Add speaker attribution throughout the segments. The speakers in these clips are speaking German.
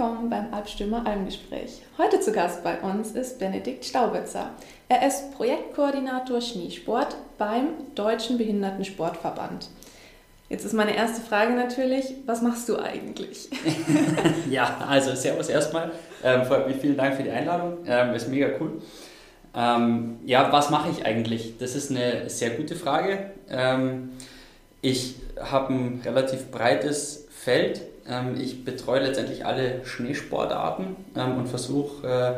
Speaker 1: Willkommen beim Albstürmer Almgespräch. Heute zu Gast bei uns ist Benedikt Staubitzer. Er ist Projektkoordinator Schneesport beim Deutschen Behindertensportverband. Jetzt ist meine erste Frage natürlich, was machst du eigentlich?
Speaker 2: ja, also Servus erstmal. Ähm, vielen Dank für die Einladung. Ähm, ist mega cool. Ähm, ja, was mache ich eigentlich? Das ist eine sehr gute Frage. Ähm, ich habe ein relativ breites Feld ich betreue letztendlich alle Schneesportarten ähm, und versuche äh,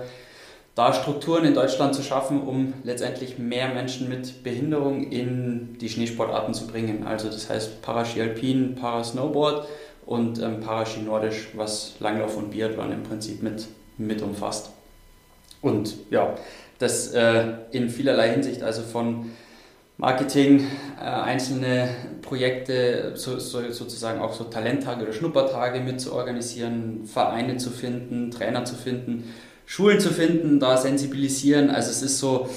Speaker 2: da Strukturen in Deutschland zu schaffen, um letztendlich mehr Menschen mit Behinderung in die Schneesportarten zu bringen. Also das heißt Paraski Alpin, Parasnowboard und ähm, Paraski Nordisch, was Langlauf und Biathlon im Prinzip mit, mit umfasst. Und ja, das äh, in vielerlei Hinsicht, also von Marketing, äh, einzelne Projekte, so, so, sozusagen auch so Talenttage oder Schnuppertage mit zu organisieren, Vereine zu finden, Trainer zu finden, Schulen zu finden, da sensibilisieren. Also es ist so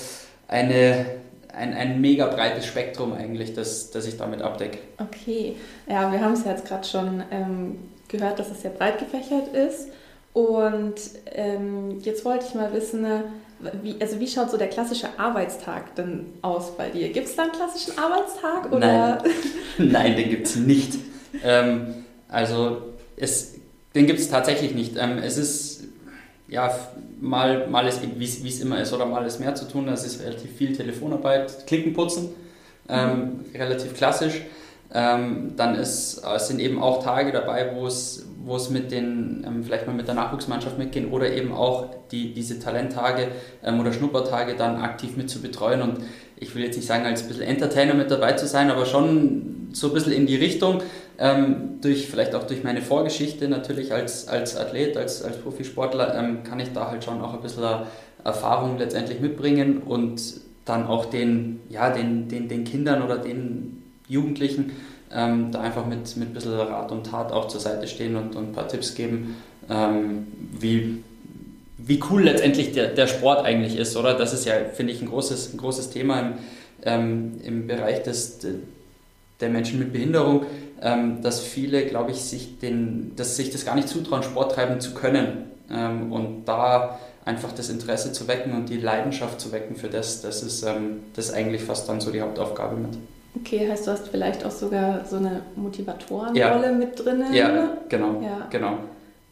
Speaker 2: eine, ein, ein mega breites Spektrum eigentlich, das, das ich damit abdecke.
Speaker 1: Okay, ja, wir haben es ja jetzt gerade schon ähm, gehört, dass es sehr breit gefächert ist. Und ähm, jetzt wollte ich mal wissen, wie, also wie schaut so der klassische Arbeitstag denn aus bei dir? Gibt es da einen klassischen Arbeitstag? Oder?
Speaker 2: Nein, Nein den gibt es nicht. Ähm, also es, den gibt es tatsächlich nicht. Ähm, es ist ja mal, mal ist, wie es immer ist, oder mal ist mehr zu tun. Es ist relativ viel Telefonarbeit, Klicken putzen, ähm, mhm. relativ klassisch. Ähm, dann ist, es sind eben auch Tage dabei, wo es, wo es mit den, ähm, vielleicht mal mit der Nachwuchsmannschaft mitgehen oder eben auch die, diese Talenttage ähm, oder Schnuppertage dann aktiv mit zu betreuen. Und ich will jetzt nicht sagen, als ein bisschen Entertainer mit dabei zu sein, aber schon so ein bisschen in die Richtung, ähm, durch, vielleicht auch durch meine Vorgeschichte natürlich als, als Athlet, als, als Profisportler, ähm, kann ich da halt schon auch ein bisschen Erfahrung letztendlich mitbringen und dann auch den, ja, den, den, den Kindern oder den Jugendlichen ähm, da einfach mit, ein bisschen Rat und Tat auch zur Seite stehen und, und ein paar Tipps geben, ähm, wie, wie cool letztendlich der, der Sport eigentlich ist, oder? Das ist ja, finde ich, ein großes, ein großes Thema im, ähm, im Bereich des, der Menschen mit Behinderung, ähm, dass viele, glaube ich, sich, den, dass sich das gar nicht zutrauen, Sport treiben zu können. Ähm, und da einfach das Interesse zu wecken und die Leidenschaft zu wecken für das, das ist, ähm, das ist eigentlich fast dann so die Hauptaufgabe mit.
Speaker 1: Okay, heißt du hast vielleicht auch sogar so eine Motivatorenrolle ja. mit drin?
Speaker 2: Ja, genau, ja. genau.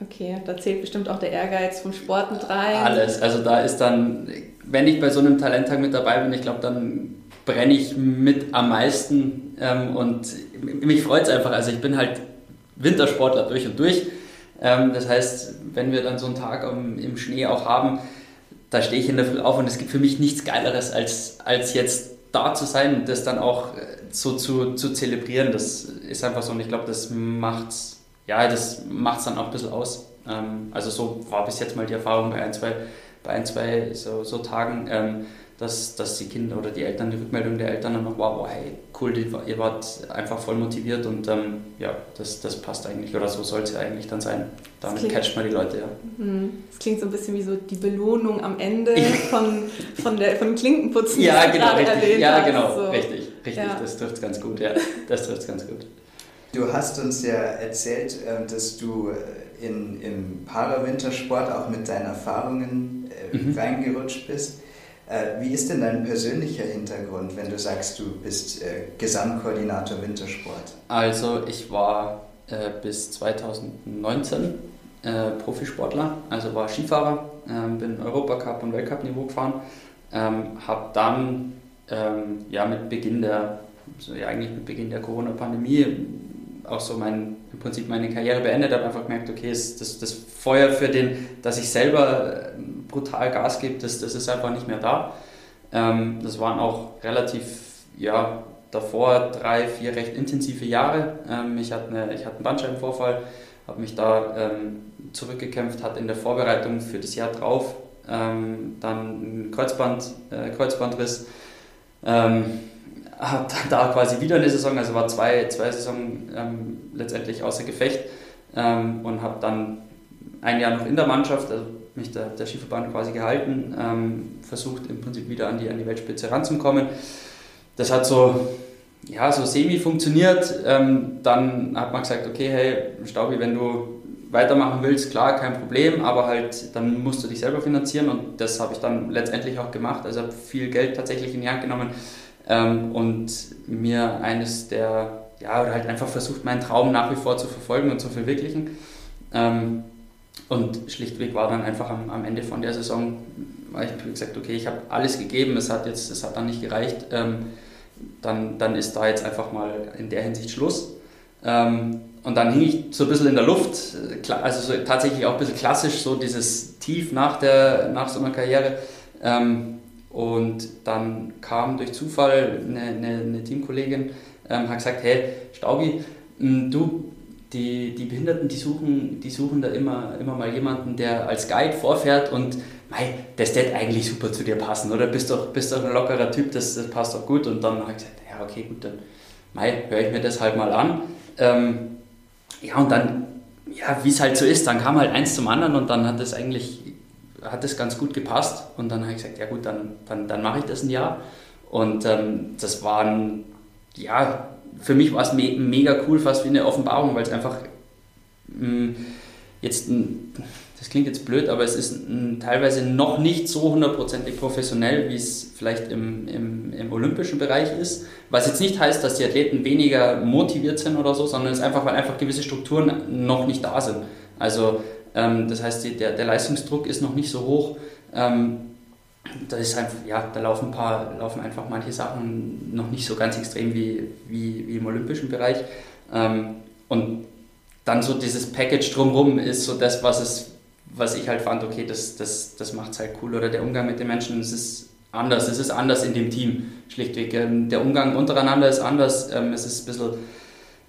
Speaker 1: Okay, da zählt bestimmt auch der Ehrgeiz vom Sport mit rein.
Speaker 2: Alles, also da ist dann, wenn ich bei so einem Talenttag mit dabei bin, ich glaube, dann brenne ich mit am meisten ähm, und mich freut es einfach. Also ich bin halt Wintersportler durch und durch. Ähm, das heißt, wenn wir dann so einen Tag um, im Schnee auch haben, da stehe ich in der Früh auf und es gibt für mich nichts Geileres als, als jetzt da zu sein und das dann auch äh, so zu, zu zelebrieren, das ist einfach so und ich glaube, das macht's, ja, dann auch ein bisschen aus. Ähm, also so war bis jetzt mal die Erfahrung bei ein, zwei, bei ein, zwei so, so Tagen. Ähm, dass, dass die Kinder oder die Eltern, die Rückmeldung der Eltern dann noch war, wow, hey, cool, ihr wart einfach voll motiviert und ähm, ja, das, das passt eigentlich oder so soll es ja eigentlich dann sein. Damit klingt, catcht man die Leute, ja.
Speaker 1: Mhm. Das klingt so ein bisschen wie so die Belohnung am Ende von, von, der, von Klinkenputzen.
Speaker 2: ja, genau, richtig. Ja, genau, so. richtig, richtig. Ja. Das trifft es ganz gut, ja. Das trifft ganz gut.
Speaker 3: Du hast uns ja erzählt, ähm, dass du äh, in, im Parawintersport auch mit deinen Erfahrungen äh, mhm. reingerutscht bist. Äh, wie ist denn dein persönlicher Hintergrund, wenn du sagst, du bist äh, Gesamtkoordinator Wintersport?
Speaker 2: Also ich war äh, bis 2019 äh, Profisportler, also war Skifahrer, ähm, bin Europacup und Weltcup-Niveau gefahren, ähm, habe dann ähm, ja mit Beginn der, also ja, eigentlich mit Beginn der Corona-Pandemie auch so mein, im Prinzip meine Karriere beendet, habe einfach gemerkt, okay, das, das Feuer für den, dass ich selber brutal Gas gebe, das, das ist einfach nicht mehr da. Ähm, das waren auch relativ, ja, davor drei, vier recht intensive Jahre. Ähm, ich, hatte eine, ich hatte einen Bandscheibenvorfall, habe mich da ähm, zurückgekämpft, hatte in der Vorbereitung für das Jahr drauf ähm, dann einen Kreuzband, äh, Kreuzbandriss. Ähm, habe da quasi wieder eine Saison, also war zwei, zwei Saisonen ähm, letztendlich außer Gefecht ähm, und habe dann ein Jahr noch in der Mannschaft, also mich der, der Skiverband quasi gehalten, ähm, versucht im Prinzip wieder an die, an die Weltspitze ranzukommen. Das hat so, ja, so semi funktioniert. Ähm, dann hat man gesagt, okay, hey, Staubi, wenn du weitermachen willst, klar, kein Problem, aber halt dann musst du dich selber finanzieren und das habe ich dann letztendlich auch gemacht. Also habe viel Geld tatsächlich in die Hand genommen ähm, und mir eines der, ja, oder halt einfach versucht, meinen Traum nach wie vor zu verfolgen und zu verwirklichen. Ähm, und schlichtweg war dann einfach am, am Ende von der Saison, ich habe gesagt, okay, ich habe alles gegeben, es hat jetzt, es hat dann nicht gereicht, ähm, dann, dann ist da jetzt einfach mal in der Hinsicht Schluss. Ähm, und dann hing ich so ein bisschen in der Luft, also so tatsächlich auch ein bisschen klassisch, so dieses Tief nach, der, nach so einer Karriere. Ähm, und dann kam durch Zufall eine, eine, eine Teamkollegin, ähm, hat gesagt, hey Staubi, hm, du, die, die Behinderten, die suchen, die suchen da immer, immer mal jemanden, der als Guide vorfährt und mei, das wird eigentlich super zu dir passen, oder? Bist doch, bist doch ein lockerer Typ, das, das passt doch gut. Und dann habe ich gesagt, ja okay, gut, dann höre ich mir das halt mal an. Ähm, ja, und dann, ja, wie es halt so ist, dann kam halt eins zum anderen und dann hat das eigentlich, hat das ganz gut gepasst. Und dann habe ich gesagt, ja gut, dann, dann, dann mache ich das ein Jahr. Und ähm, das war ein, ja, für mich war es me mega cool, fast wie eine Offenbarung, weil es einfach mh, mm, jetzt ein, das klingt jetzt blöd, aber es ist ein, teilweise noch nicht so hundertprozentig professionell, wie es vielleicht im, im, im, olympischen Bereich ist. Was jetzt nicht heißt, dass die Athleten weniger motiviert sind oder so, sondern es ist einfach, weil einfach gewisse Strukturen noch nicht da sind. Also ähm, das heißt, die, der, der Leistungsdruck ist noch nicht so hoch. Ähm, da ist einfach, ja, da laufen paar, laufen einfach manche Sachen noch nicht so ganz extrem wie, wie, wie im olympischen Bereich. Ähm, und dann so dieses Package drumherum ist so das, was es was ich halt fand, okay, das, das, das macht es halt cool. Oder der Umgang mit den Menschen, es ist anders. Es ist anders in dem Team, schlichtweg. Ähm, der Umgang untereinander ist anders. Ähm, es ist ein bisschen,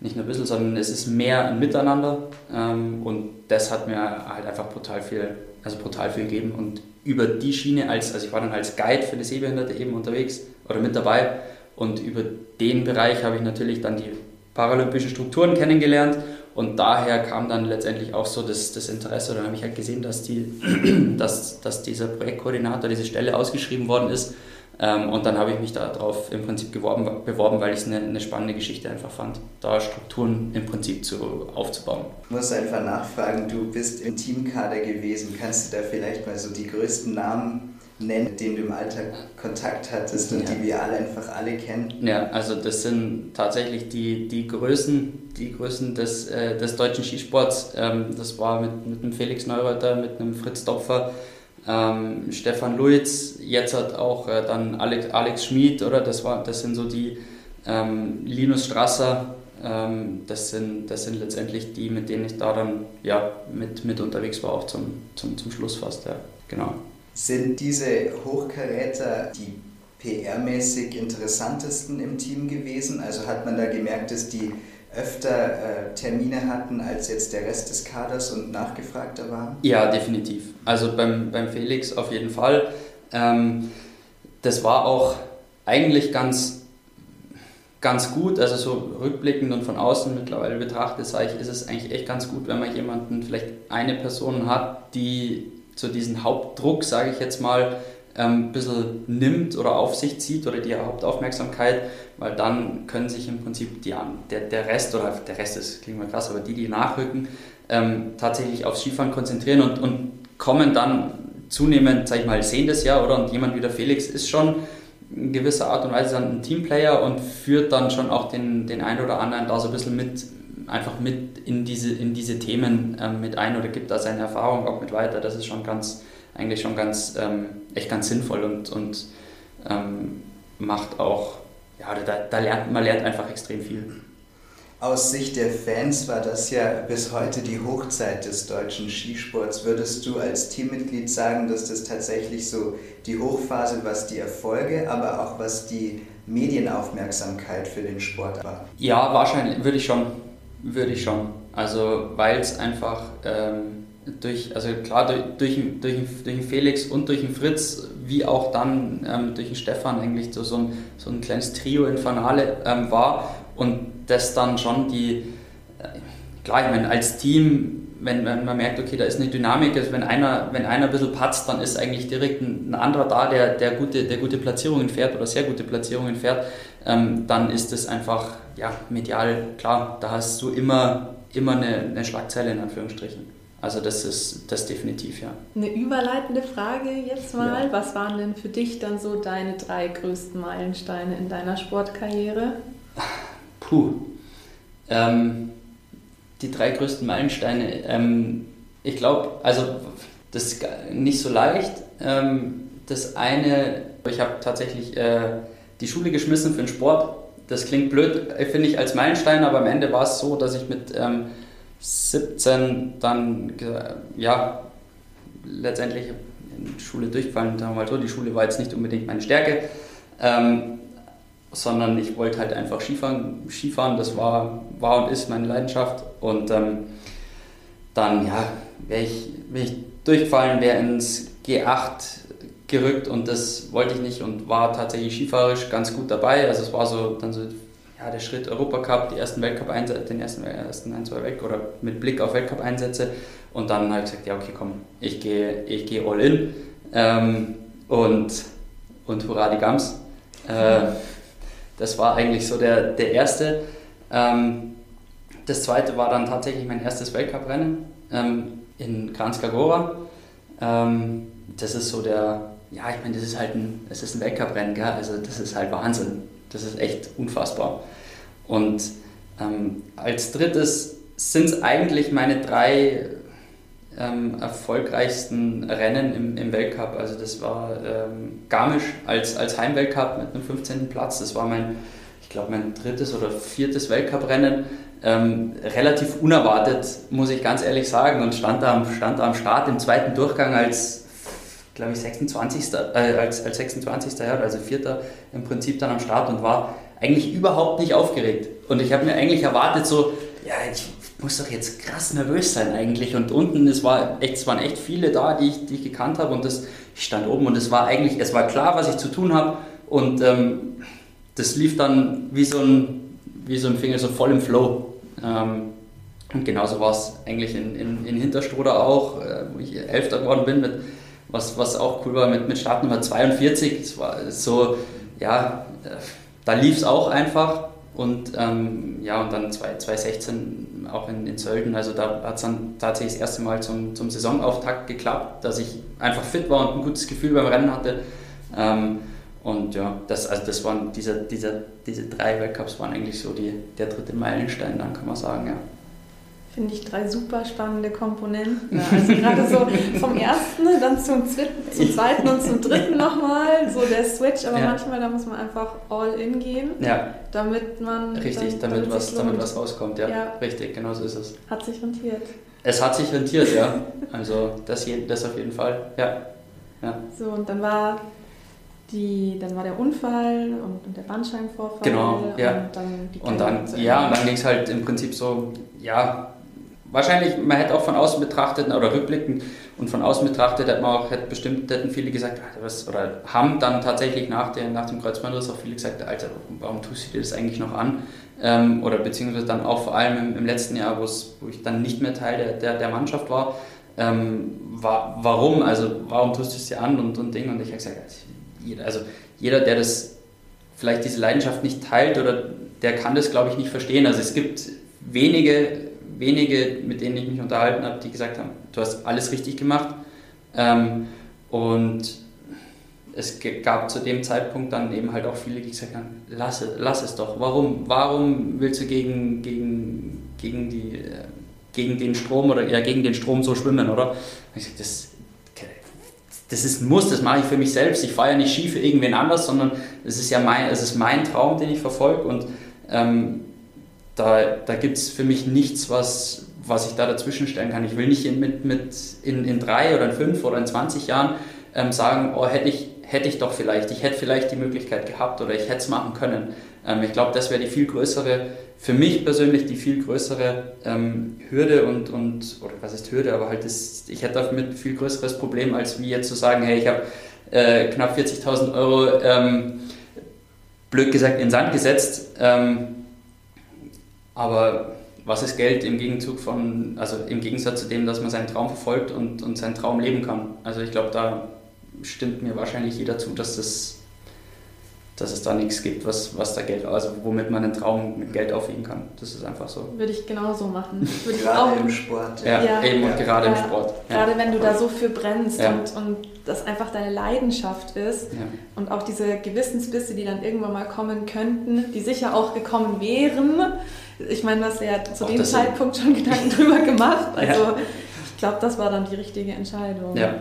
Speaker 2: nicht nur ein bisschen, sondern es ist mehr ein Miteinander. Ähm, und das hat mir halt einfach brutal viel, also brutal viel gegeben. Und über die Schiene, als, also ich war dann als Guide für die Sehbehinderte eben unterwegs oder mit dabei. Und über den Bereich habe ich natürlich dann die paralympischen Strukturen kennengelernt und daher kam dann letztendlich auch so das, das Interesse. Dann habe ich halt gesehen, dass, die, dass, dass dieser Projektkoordinator, diese Stelle ausgeschrieben worden ist. Ähm, und dann habe ich mich darauf im Prinzip geworben, beworben, weil ich es eine, eine, spannende Geschichte einfach fand, da Strukturen im Prinzip zu, aufzubauen.
Speaker 3: Ich muss einfach nachfragen, du bist im Teamkader gewesen. Kannst du da vielleicht mal so die größten Namen nennen, mit denen du im Alltag Kontakt hattest und ja. die wir alle einfach alle kennen?
Speaker 2: Ja, also das sind tatsächlich die, die Größen, die Größen des, äh, des deutschen Skisports. Ähm, das war mit, mit einem Felix Neureuter, mit einem Fritz Dopfer, ähm, Stefan Luiz, jetzt hat auch äh, dann Alex, Alex Schmid, oder? Das, war, das sind so die ähm, Linus Strasser, ähm, das, sind, das sind letztendlich die, mit denen ich da dann ja, mit, mit unterwegs war, auch zum, zum, zum Schluss fast. Ja. Genau.
Speaker 3: Sind diese Hochkaräter die PR-mäßig interessantesten im Team gewesen? Also hat man da gemerkt, dass die öfter äh, Termine hatten als jetzt der Rest des Kaders und nachgefragter waren?
Speaker 2: Ja, definitiv. Also beim, beim Felix auf jeden Fall. Ähm, das war auch eigentlich ganz, ganz gut, also so rückblickend und von außen mittlerweile betrachtet, sage ich, ist es eigentlich echt ganz gut, wenn man jemanden, vielleicht eine Person hat, die so diesen Hauptdruck, sage ich jetzt mal, ähm, ein bisschen nimmt oder auf sich zieht oder die Hauptaufmerksamkeit, weil dann können sich im Prinzip die, der, der Rest, oder der Rest ist, klingt mal krass, aber die, die nachrücken, ähm, tatsächlich aufs Skifahren konzentrieren und, und kommen dann zunehmend, sag ich mal, sehen das ja, oder? Und jemand wie der Felix ist schon in gewisser Art und Weise dann ein Teamplayer und führt dann schon auch den, den einen oder anderen da so ein bisschen mit, einfach mit in diese, in diese Themen ähm, mit ein oder gibt da seine Erfahrung auch mit weiter. Das ist schon ganz, eigentlich schon ganz, ähm, echt ganz sinnvoll und, und ähm, macht auch, ja, da, da lernt man lernt einfach extrem viel.
Speaker 3: Aus Sicht der Fans war das ja bis heute die Hochzeit des deutschen Skisports. Würdest du als Teammitglied sagen, dass das tatsächlich so die Hochphase, was die Erfolge, aber auch was die Medienaufmerksamkeit für den Sport war?
Speaker 2: Ja, wahrscheinlich, würde ich schon würde ich schon. Also, weil es einfach ähm, durch, also klar, durch, durch, durch, den Felix und durch den Fritz, wie auch dann ähm, durch den Stefan eigentlich so, so, ein, so ein kleines Trio Infernale ähm, war und das dann schon die, äh, klar, ich meine, als Team wenn, wenn, man merkt, okay, da ist eine Dynamik, also wenn einer, wenn einer ein bisschen patzt, dann ist eigentlich direkt ein, ein, anderer da, der, der, gute, der gute Platzierungen fährt oder sehr gute Platzierungen fährt, ähm, dann ist es einfach ja, medial klar, da hast du immer, immer eine, eine Schlagzeile in Anführungsstrichen. Also das ist das definitiv, ja.
Speaker 1: Eine überleitende Frage jetzt mal. Ja. Was waren denn für dich dann so deine drei größten Meilensteine in deiner Sportkarriere?
Speaker 2: Puh. Ähm, die drei größten Meilensteine. Ähm, ich glaube, also das ist nicht so leicht. Ähm, das eine, ich habe tatsächlich äh, die Schule geschmissen für den Sport. Das klingt blöd, finde ich, als Meilenstein, aber am Ende war es so, dass ich mit ähm, 17 dann, ja, letztendlich in Schule durchgefallen, sagen wir mal so, die Schule war jetzt nicht unbedingt meine Stärke, ähm, sondern ich wollte halt einfach Skifahren, Skifahren, das war, war und ist meine Leidenschaft und ähm, dann, ja, wäre ich, wär ich durchgefallen, wäre ins G8 gerückt und das wollte ich nicht und war tatsächlich skifahrerisch ganz gut dabei. Also es war so dann so ja, der Schritt Europacup, die ersten Weltcup-Einsätze, den ersten, ersten ein, zwei Weltcup oder mit Blick auf Weltcup-Einsätze und dann habe ich gesagt, ja okay, komm, ich gehe ich geh all in ähm, und, und hurra die Gams. Äh, das war eigentlich so der, der erste. Ähm, das zweite war dann tatsächlich mein erstes Weltcuprennen ähm, in Kranjska Ähm, das ist so der, ja, ich meine, das ist halt ein, ist ein Weltcuprennen, also das ist halt Wahnsinn. Das ist echt unfassbar. Und ähm, als drittes sind es eigentlich meine drei ähm, erfolgreichsten Rennen im, im, Weltcup. Also das war ähm, Garmisch als, als Heimweltcup mit einem 15. Platz. Das war mein, ich glaube, mein drittes oder viertes Weltcuprennen. Ähm, relativ unerwartet, muss ich ganz ehrlich sagen, und stand da stand da am Start im zweiten Durchgang als glaube ich, 26. Äh, als, als 26. Jahr, also Vierter im Prinzip dann am Start und war eigentlich überhaupt nicht aufgeregt. Und ich habe mir eigentlich erwartet, so, ja, ich muss doch jetzt krass nervös sein eigentlich. Und unten, es, war echt, es waren echt viele da, die ich, die ich gekannt habe und das, ich stand oben und es war eigentlich, es war klar, was ich zu tun habe und ähm, das lief dann wie so ein, wie so ein Finger, so voll im Flow. Ähm, und genauso war es eigentlich in, in, in Hinterstroder auch, äh, wo ich Elfter geworden bin mit was, was auch cool war mit, mit Startnummer 42. Es war so, ja, da lief es auch einfach. Und ähm, ja, und dann 2016 auch in, in Sölden. Also da hat es dann tatsächlich das erste Mal zum, zum Saisonauftakt geklappt, dass ich einfach fit war und ein gutes Gefühl beim Rennen hatte. Ähm, und ja, das, also das waren diese, diese, diese drei Weltcups waren eigentlich so die, der dritte Meilenstein, dann kann man sagen, ja.
Speaker 1: Finde ich drei super spannende Komponenten. Also gerade so vom ersten, dann zum, zum zweiten und zum dritten nochmal, so der Switch, aber ja. manchmal da muss man einfach all in gehen,
Speaker 2: ja.
Speaker 1: damit man.
Speaker 2: Richtig, dann, damit, damit, was, damit was rauskommt, ja. ja. Richtig, genau so ist es.
Speaker 1: Hat sich rentiert.
Speaker 2: Es hat sich rentiert, ja. Also das, das auf jeden Fall, ja. ja.
Speaker 1: So, und dann war die, dann war der Unfall und, und der Bandscheibenvorfall.
Speaker 2: Genau, ja.
Speaker 1: Und dann, die
Speaker 2: und dann, ja, und dann ging es halt im Prinzip so, ja, wahrscheinlich, man hätte auch von außen betrachtet oder rückblickend und von außen betrachtet, hätte man auch, hätte bestimmt hätten viele gesagt, was, oder haben dann tatsächlich nach, der, nach dem Kreuzbandriss auch viele gesagt, Alter, warum tust du dir das eigentlich noch an? Ähm, oder beziehungsweise dann auch vor allem im, im letzten Jahr, wo ich dann nicht mehr Teil der, der, der Mannschaft war, ähm, war, warum, also warum tust du es dir an und, und Ding? Und ich habe gesagt, also jeder, der das vielleicht diese Leidenschaft nicht teilt oder der kann das glaube ich nicht verstehen, also es gibt wenige wenige, mit denen ich mich unterhalten habe, die gesagt haben, du hast alles richtig gemacht. Ähm, und es gab zu dem Zeitpunkt dann eben halt auch viele, die gesagt haben, lass es, lass es doch. Warum, warum willst du gegen, gegen, gegen, die, äh, gegen den Strom oder ja, gegen den Strom so schwimmen, oder? Ich sag, das, das ist ein Muss, das mache ich für mich selbst. Ich fahre ja nicht Ski für irgendwen anders, sondern es ist ja mein, es ist mein Traum, den ich verfolge und ähm, da, da gibt es für mich nichts, was, was ich da dazwischen stellen kann. Ich will nicht in, mit, mit in, in drei oder in fünf oder in 20 Jahren ähm, sagen, oh, hätte ich, hätte ich doch vielleicht, ich hätte vielleicht die Möglichkeit gehabt oder ich hätte es machen können. Ähm, ich glaube, das wäre die viel größere, für mich persönlich die viel größere ähm, Hürde und, und, oder was ist Hürde, aber halt, das, ich hätte damit viel größeres Problem, als wie jetzt zu sagen, hey, ich habe äh, knapp 40.000 Euro, ähm, blöd gesagt, in Sand gesetzt ähm, aber was ist Geld im Gegenzug von, also im Gegensatz zu dem, dass man seinen Traum verfolgt und, und seinen Traum leben kann? Also ich glaube, da stimmt mir wahrscheinlich jeder zu, dass das dass es da nichts gibt, was, was da Geld, also womit man einen Traum mit Geld aufwiegen kann. Das ist einfach so.
Speaker 1: Würde ich genauso machen. Würde
Speaker 3: gerade auch, im Sport.
Speaker 2: Ja, ja eben und gerade ja. im Sport.
Speaker 1: Ja. Gerade wenn du da so für brennst und, und das einfach deine Leidenschaft ist und auch diese Gewissensbisse, die dann irgendwann mal kommen könnten, die sicher auch gekommen wären. Ich meine, du hast ja zu auch dem Zeitpunkt schon Gedanken drüber gemacht. Also ich glaube, das war dann die richtige Entscheidung.
Speaker 2: Ja.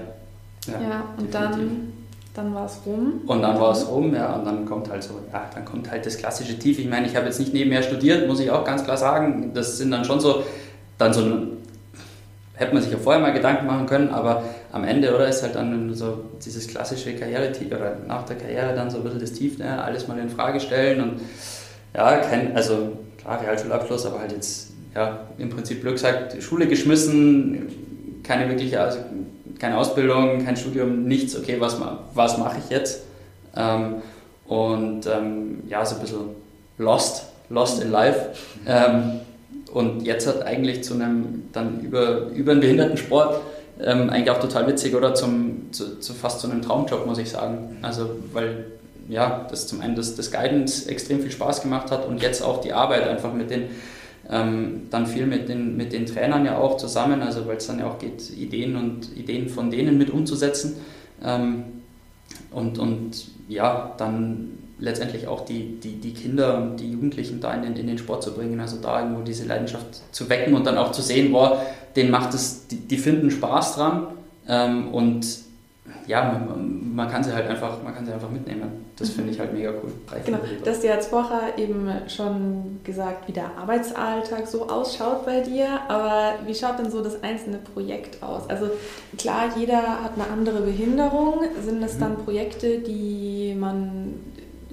Speaker 1: Ja, und definitiv. dann dann war es rum.
Speaker 2: Und dann war es rum, ja, und dann kommt halt so, ja, dann kommt halt das klassische Tief. Ich meine, ich habe jetzt nicht nebenher studiert, muss ich auch ganz klar sagen. Das sind dann schon so, dann so, hätte man sich ja vorher mal Gedanken machen können, aber am Ende, oder, ist halt dann so dieses klassische Karriere-Tief, oder nach der Karriere dann so ein bisschen das Tief, ne, alles mal in Frage stellen und ja, kein, also klar, Realschulabschluss, aber halt jetzt, ja, im Prinzip Glück gesagt, Schule geschmissen, keine wirkliche, also keine Ausbildung, kein Studium, nichts, okay, was, was mache ich jetzt? Ähm, und ähm, ja, so ein bisschen lost, lost in life. Ähm, und jetzt hat eigentlich zu einem, dann über, über einen Behindertensport ähm, eigentlich auch total witzig oder zum, zu, zu, fast zu einem Traumjob, muss ich sagen. Also, weil ja, das zum einen das, das Guidance extrem viel Spaß gemacht hat und jetzt auch die Arbeit einfach mit den ähm, dann viel mit den, mit den Trainern ja auch zusammen, also weil es dann ja auch geht, Ideen und Ideen von denen mit umzusetzen. Ähm, und, und ja, dann letztendlich auch die, die, die Kinder und die Jugendlichen da in den, in den Sport zu bringen, also da irgendwo diese Leidenschaft zu wecken und dann auch zu sehen, boah, denen macht es, die, die finden Spaß dran ähm, und ja, man, man, kann sie halt einfach, man kann sie einfach mitnehmen. Das finde ich halt mega cool.
Speaker 1: Genau, hast ja jetzt vorher eben schon gesagt, wie der Arbeitsalltag so ausschaut bei dir, aber wie schaut denn so das einzelne Projekt aus? Also klar, jeder hat eine andere Behinderung. Sind es dann mhm. Projekte, die man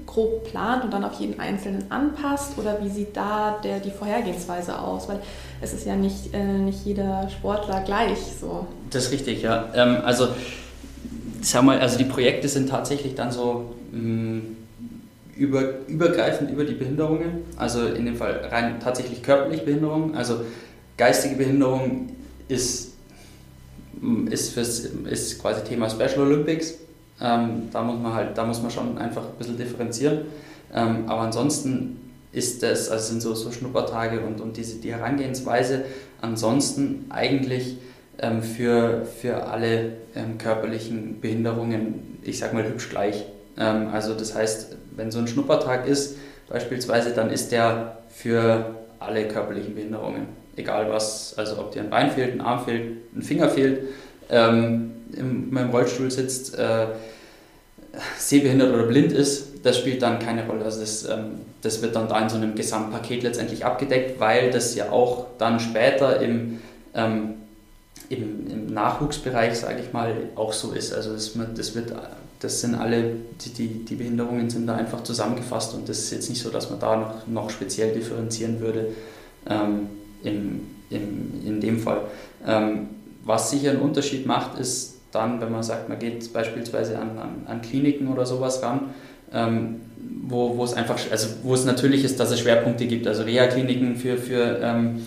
Speaker 1: grob plant und dann auf jeden Einzelnen anpasst? Oder wie sieht da der, die Vorhergehensweise aus? Weil es ist ja nicht, äh, nicht jeder Sportler gleich so.
Speaker 2: Das ist richtig, ja. Ähm, also sag mal, also die Projekte sind tatsächlich dann so mh, mm, über, übergreifend über die Behinderungen, also in dem Fall rein tatsächlich körperliche Behinderung, also geistige Behinderung ist, mm, ist, fürs, ist quasi Thema Special Olympics. Ähm, da muss man halt, da muss man schon einfach ein bisschen differenzieren. Ähm, aber ansonsten ist das, also sind so, so Schnuppertage und, und diese, die Herangehensweise ansonsten eigentlich ähm, für, für alle ähm, körperlichen Behinderungen, ich sag mal, hübsch gleich. Ähm, also das heißt, wenn so ein Schnuppertag ist, beispielsweise, dann ist der für alle körperlichen Behinderungen. Egal was, also ob dir ein Bein fehlt, ein Arm fehlt, ein Finger fehlt, ähm, in meinem Rollstuhl sitzt, äh, sehbehindert oder blind ist, das spielt dann keine Rolle. Also das, ähm, das wird dann da in so einem Gesamtpaket letztendlich abgedeckt, weil das ja auch dann später im ähm, im, im Nachwuchsbereich, sage ich mal, auch so ist. Also das, das, wird, das sind alle, die, die, die, Behinderungen sind da einfach zusammengefasst und das ist jetzt nicht so, dass man da noch, noch speziell differenzieren würde ähm, im, im, in dem Fall. Ähm, was sicher einen Unterschied macht, ist dann, wenn man sagt, man geht beispielsweise an, an, an Kliniken oder sowas ran, ähm, wo, wo es einfach, also wo es natürlich ist, dass es Schwerpunkte gibt, also Reha-Kliniken für, für ähm,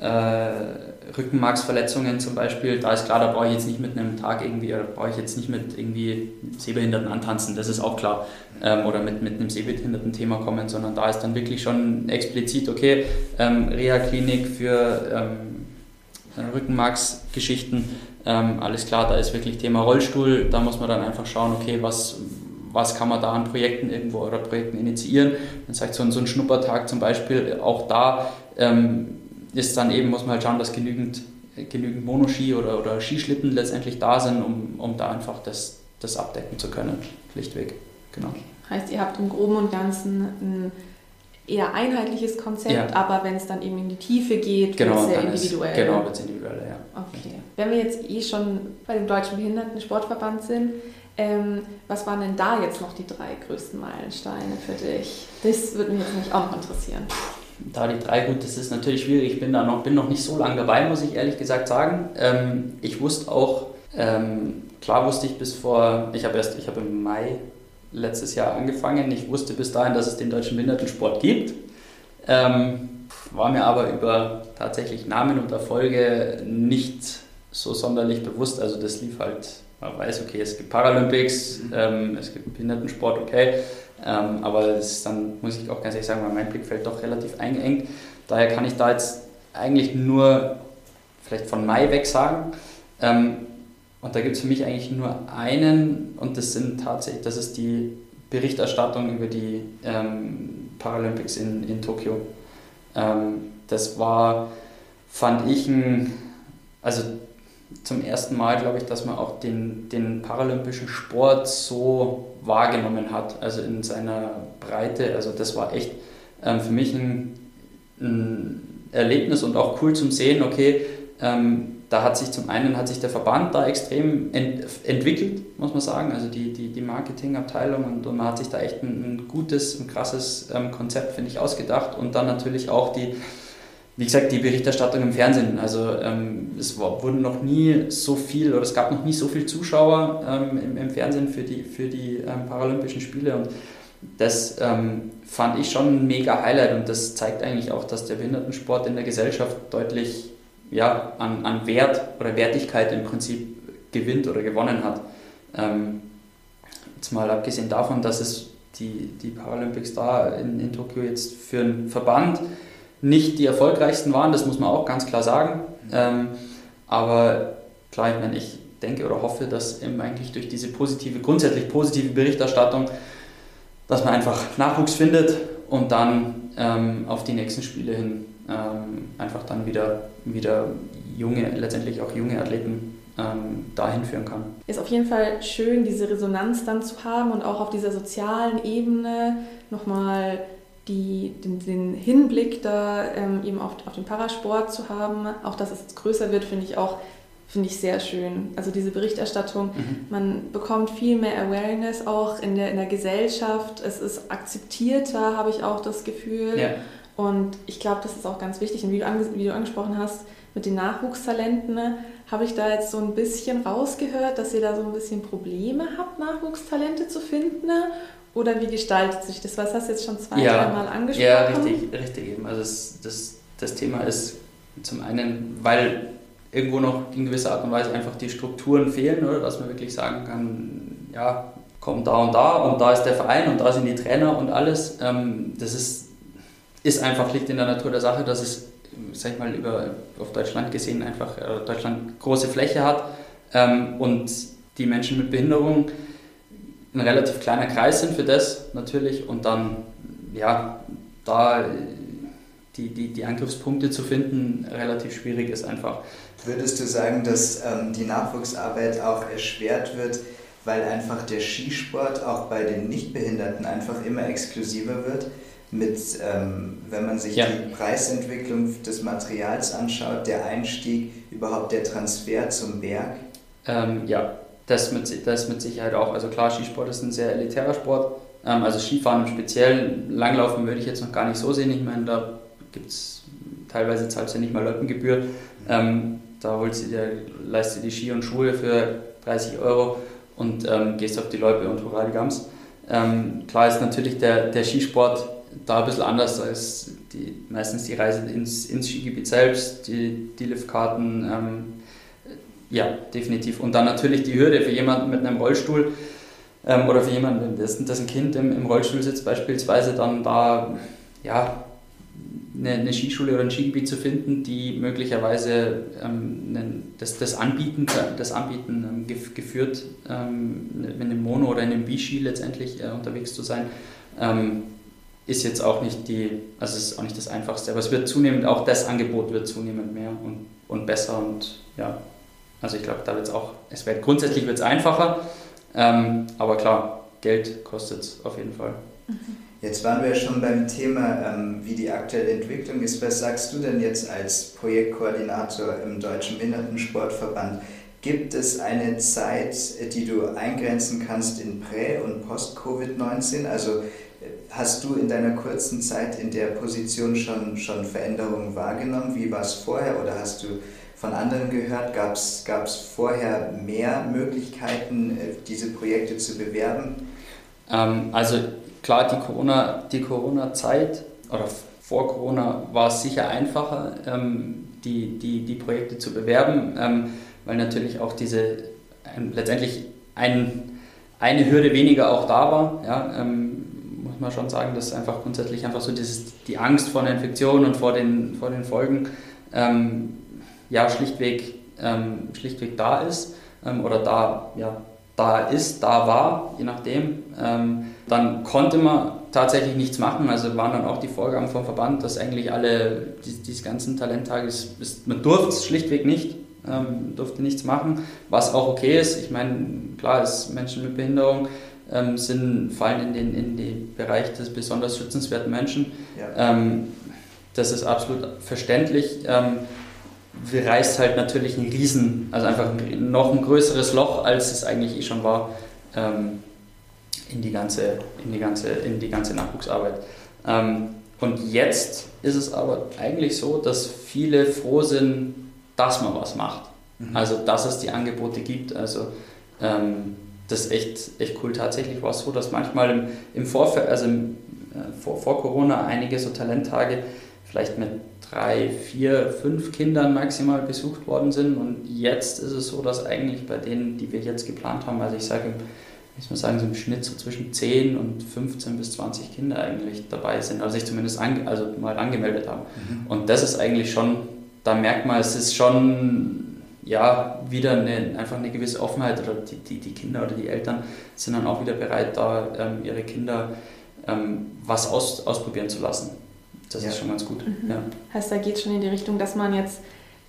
Speaker 2: äh, Rückenmarksverletzungen zum Beispiel, da ist klar, da brauche ich jetzt nicht mit einem Tag irgendwie, oder brauche ich jetzt nicht mit irgendwie Sehbehinderten antanzen, das ist auch klar, ähm, oder mit, mit einem sehbehinderten Thema kommen, sondern da ist dann wirklich schon explizit, okay, ähm, Reha-Klinik für ähm, Rückenmarksgeschichten, ähm, alles klar, da ist wirklich Thema Rollstuhl, da muss man dann einfach schauen, okay, was, was kann man da an Projekten irgendwo oder Projekten initiieren. Dann sagt so ein, so ein Schnuppertag zum Beispiel, auch da ähm, ist dann eben, muss man halt schauen, dass genügend, genügend Monoski oder, oder Skischlitten letztendlich da sind, um, um da einfach das, das abdecken zu können, schlichtweg. Genau.
Speaker 1: Heißt, ihr habt im Groben und Ganzen ein eher einheitliches Konzept, ja. aber wenn es dann eben in die Tiefe geht,
Speaker 2: genau,
Speaker 1: wird es sehr individuell.
Speaker 2: Ist, genau, wird es individuell, ja.
Speaker 1: Okay. Wenn wir jetzt eh schon bei dem Deutschen Behindertensportverband sind, ähm, was waren denn da jetzt noch die drei größten Meilensteine für dich? Das würde mich jetzt nämlich auch noch interessieren
Speaker 2: da die drei, gut, das ist natürlich schwierig. Ich bin da noch, bin noch nicht so lange dabei, muss ich ehrlich gesagt sagen. Ähm, ich wusste auch, ähm, klar wusste ich bis vor, ich habe erst, ich habe im Mai letztes Jahr angefangen. Ich wusste bis dahin, dass es den deutschen Behindertensport gibt. Ähm, war mir aber über tatsächlich Namen und Erfolge nicht so sonderlich bewusst. Also das lief halt, man weiß, okay, es gibt Paralympics, mhm. ähm, es gibt Behindertensport, okay. Ähm, aber das ist dann, muss ich auch ganz ehrlich sagen, weil mein Blickfeld doch relativ eingeengt. Daher kann ich da jetzt eigentlich nur vielleicht von Mai weg sagen. Ähm, und da gibt es für mich eigentlich nur einen und das sind tatsächlich, das ist die Berichterstattung über die ähm, Paralympics in, in Tokio. Ähm, das war, fand ich, ein, also zum ersten Mal, glaube ich, dass man auch den, den paralympischen Sport so wahrgenommen hat, also in seiner Breite. Also das war echt ähm, für mich ein, ein, Erlebnis und auch cool zum Sehen, okay, ähm, da hat sich zum einen hat sich der Verband da extrem ent, entwickelt, muss man sagen, also die, die, die Marketingabteilung und, und man hat sich da echt ein, ein gutes, ein krasses ähm, Konzept, finde ich, ausgedacht und dann natürlich auch die, wie gesagt, die Berichterstattung im Fernsehen. Also ähm, es wurden noch nie so viel oder es gab noch nie so viele Zuschauer ähm, im, im, Fernsehen für die, für die ähm, Paralympischen Spiele und das ähm, fand ich schon ein mega Highlight und das zeigt eigentlich auch, dass der Behindertensport in der Gesellschaft deutlich ja, an, an Wert oder Wertigkeit im Prinzip gewinnt oder gewonnen hat. Ähm, jetzt mal abgesehen davon, dass es die, die Paralympics da in, in Tokio jetzt für einen Verband nicht die erfolgreichsten waren, das muss man auch ganz klar sagen. Ähm, aber klar, ich meine, ich denke oder hoffe, dass eben eigentlich durch diese positive, grundsätzlich positive Berichterstattung, dass man einfach Nachwuchs findet und dann ähm, auf die nächsten Spiele hin ähm, einfach dann wieder, wieder junge, letztendlich auch junge Athleten ähm, dahin führen kann.
Speaker 1: Ist auf jeden Fall schön, diese Resonanz dann zu haben und auch auf dieser sozialen Ebene nochmal die, den, den Hinblick da ähm, eben auf, auf den Parasport zu haben. Auch dass es jetzt größer wird, finde ich auch finde ich sehr schön. Also diese Berichterstattung, mhm. man bekommt viel mehr Awareness auch in der, in der Gesellschaft. Es ist akzeptierter, habe ich auch das Gefühl. Ja. Und ich glaube, das ist auch ganz wichtig. Und wie du, wie du angesprochen hast, mit den Nachwuchstalenten, ne, habe ich da jetzt so ein bisschen rausgehört, dass ihr da so ein bisschen Probleme habt, Nachwuchstalente zu finden. Oder wie gestaltet sich das? Was hast du jetzt schon zwei, ja, dreimal angesprochen?
Speaker 2: Ja, richtig, richtig eben. Also das, das, das Thema ist zum einen, weil irgendwo noch in gewisser Art und Weise einfach die Strukturen fehlen, oder dass man wirklich sagen kann, ja, kommt da und da und da ist der Verein und da sind die Trainer und alles. Ähm, das ist, ist einfach, liegt in der Natur der Sache, dass es, sag ich mal, über, auf Deutschland gesehen einfach äh, Deutschland große Fläche hat ähm, und die Menschen mit Behinderung ein relativ kleiner Kreis sind für das natürlich und dann, ja, da die, die, die Angriffspunkte zu finden relativ schwierig ist einfach.
Speaker 3: Würdest du sagen, dass ähm, die Nachwuchsarbeit auch erschwert wird, weil einfach der Skisport auch bei den Nichtbehinderten einfach immer exklusiver wird? Mit, ähm, wenn man sich ja. die Preisentwicklung des Materials anschaut, der Einstieg, überhaupt der Transfer zum Berg?
Speaker 2: Ähm, ja, das mit, das mit Sicherheit auch. Also klar, Skisport ist ein sehr elitärer Sport. Ähm, also Skifahren im Speziellen, Langlaufen würde ich jetzt noch gar nicht so sehen. Ich meine, da gibt es teilweise zahlst du nicht mal Loipengebühr. Ähm, da holst du dir, leistest du die Ski und Schuhe für 30 Euro und ähm, gehst auf die Loipe und hurra Gams. Klar ist natürlich der, der Skisport da ein bisschen anders. Ist die, meistens die Reise ins, ins Skigebiet selbst, die, die Liftkarten, ja, definitiv. Und dann natürlich die Hürde für jemanden mit einem Rollstuhl ähm, oder für jemanden, dessen, dessen Kind im, im Rollstuhl sitzt beispielsweise, dann da, ja, eine, eine, Skischule oder ein Skigebiet zu finden, die möglicherweise ähm, das, das Anbieten, das Anbieten ähm, geführt, ähm, in einem Mono oder in einem Biski letztendlich äh, unterwegs zu sein, ähm, ist jetzt auch nicht die, also ist auch nicht das Einfachste, aber es wird zunehmend, auch das Angebot wird zunehmend mehr und, und besser und ja, also ich glaube, da wird es auch, es wird grundsätzlich wird es einfacher, ähm, aber klar, Geld kostet es auf jeden Fall.
Speaker 3: Mhm. Jetzt waren wir ja schon beim Thema, ähm, wie die aktuelle Entwicklung ist. Was sagst du denn jetzt als Projektkoordinator im Deutschen Behindertensportverband? Gibt es eine Zeit, die du eingrenzen kannst in Prä- und Post-Covid-19? Also äh, hast du in deiner kurzen Zeit in der Position schon, schon Veränderungen wahrgenommen? Wie war es vorher oder hast du von anderen gehört? Gab es vorher mehr Möglichkeiten, äh, diese Projekte zu bewerben?
Speaker 2: Ähm, also Klar, die Corona, die Corona-Zeit oder vor Corona war es sicher einfacher, ähm, die, die, die Projekte zu bewerben, ähm, weil natürlich auch diese ähm, letztendlich ein, eine Hürde weniger auch da war, ja, ähm, muss man schon sagen, dass einfach grundsätzlich einfach so dieses, die Angst vor einer Infektion und vor den, vor den Folgen ähm, ja, schlichtweg, ähm, schlichtweg da ist ähm, oder da, ja, da ist, da war, je nachdem. Ähm, dann konnte man tatsächlich nichts machen. Also waren dann auch die Vorgaben vom Verband, dass eigentlich alle, die, diese ganzen Talenttage, ist, ist, man durfte es schlichtweg nicht, ähm, durfte nichts machen, was auch okay ist. Ich meine, klar, ist Menschen mit Behinderung ähm, sind, fallen in den, in den Bereich des besonders schützenswerten Menschen. Ja. Das ist absolut verständlich. Reißt halt natürlich ein Riesen, also einfach ein, noch ein größeres Loch, als es eigentlich eh schon war, ähm, in, die ganze, in, die ganze, in die ganze Nachwuchsarbeit. Ähm, und jetzt ist es aber eigentlich so, dass viele froh sind, dass man was macht. Mhm. Also, dass es die Angebote gibt. Also, ähm, das ist echt, echt cool. Tatsächlich war es so, dass manchmal im, im Vorfeld, also im, äh, vor, vor Corona einige so Talenttage vielleicht mit drei, vier, fünf Kindern maximal besucht worden sind. Und jetzt ist es so, dass eigentlich bei denen, die wir jetzt geplant haben, also ich sage, ich muss sagen, so im Schnitt so zwischen 10 und 15 bis 20 Kinder eigentlich dabei sind, also sich zumindest ange, also mal angemeldet haben. Mhm. Und das ist eigentlich schon, da merkt man, es ist schon ja, wieder eine, einfach eine gewisse Offenheit oder die, die, die Kinder oder die Eltern sind dann auch wieder bereit, da ähm, ihre Kinder ähm, was aus, ausprobieren zu lassen. Das ja. ist schon ganz gut.
Speaker 1: Mhm. Ja. Heißt, da geht es schon in die Richtung, dass man jetzt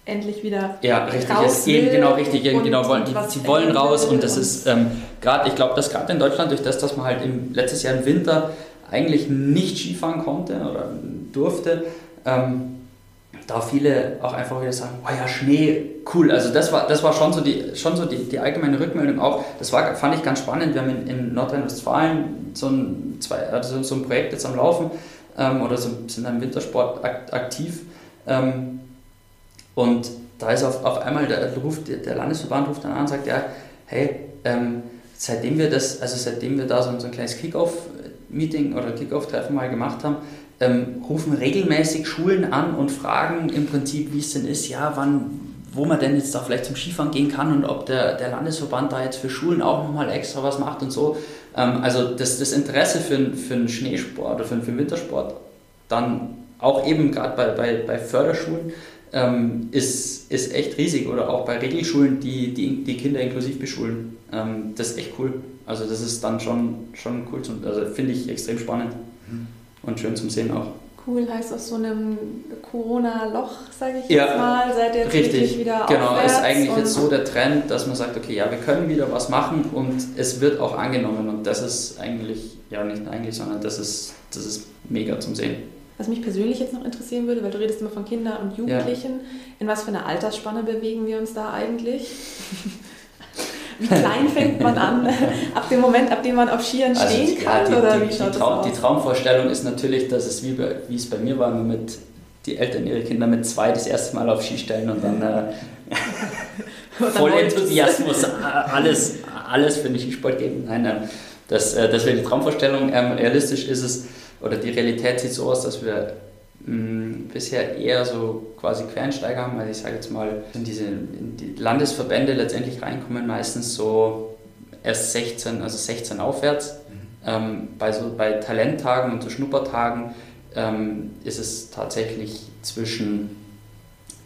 Speaker 1: endlich wieder
Speaker 2: ja richtig raus will genau richtig genau wollen die, sie wollen raus und das ist ähm, gerade ich glaube dass gerade in Deutschland durch das dass man halt im letztes Jahr im Winter eigentlich nicht Skifahren konnte oder durfte ähm, da viele auch einfach wieder sagen, oh ja, Schnee, cool. Also das war, das war schon so die, schon so die, die allgemeine Rückmeldung auch. Das war, fand ich ganz spannend. Wir haben in, in Nordrhein-Westfalen so ein, zwei, also so ein Projekt jetzt am Laufen ähm, oder so, sind im Wintersport aktiv. Ähm, und da ist auf, auf einmal, der, ruft, der Landesverband ruft dann an und sagt, ja, hey, ähm, seitdem wir das, also seitdem wir da so, ein kleines Kickoff-Meeting oder Kickoff-Treffen mal gemacht haben, ähm, rufen regelmäßig Schulen an und fragen im Prinzip, wie es denn ist, ja, wann, wo man denn jetzt da vielleicht zum Skifahren gehen kann und ob der, der Landesverband da jetzt für Schulen auch nochmal extra was macht und so. Ähm, also das, das Interesse für, für einen Schneesport oder für, für einen Wintersport dann auch eben gerade bei, bei, bei Förderschulen ähm, ist, ist echt riesig oder auch bei Regelschulen, die die, die Kinder inklusiv beschulen. Ähm, das ist echt cool. Also das ist dann schon, schon cool, zum, also finde ich extrem spannend. Mhm und schön zum Sehen auch.
Speaker 1: Cool heißt aus so einem Corona-Loch, sage ich ja, jetzt mal, seid ihr richtig wieder
Speaker 2: Genau, ist eigentlich jetzt so der Trend, dass man sagt, okay, ja, wir können wieder was machen und es wird auch angenommen und das ist eigentlich, ja nicht eigentlich, sondern das ist, das ist mega zum Sehen.
Speaker 1: Was mich persönlich jetzt noch interessieren würde, weil du redest immer von Kindern und Jugendlichen, ja. in was für einer Altersspanne bewegen wir uns da eigentlich? Wie klein fängt man an, ab dem Moment, ab dem man auf Skiern also stehen kann?
Speaker 2: Die, oder die, wie die, Traum, die Traumvorstellung ist natürlich, dass es wie, bei, wie es bei mir war, mit die Eltern ihre Kinder mit zwei das erste Mal auf Ski stellen und dann äh, voll Enthusiasmus alles, alles für den Skisport geben. Nein, nein, das, äh, das wäre die Traumvorstellung. Ähm, realistisch ist es, oder die Realität sieht so aus, dass wir mh, bisher eher so quasi Quereinsteiger haben. Also ich sage jetzt mal, in diese in die Landesverbände letztendlich reinkommen meistens so erst 16, also 16 aufwärts. Mhm. Ähm, bei, so, bei Talenttagen und so Schnuppertagen ähm, ist es tatsächlich zwischen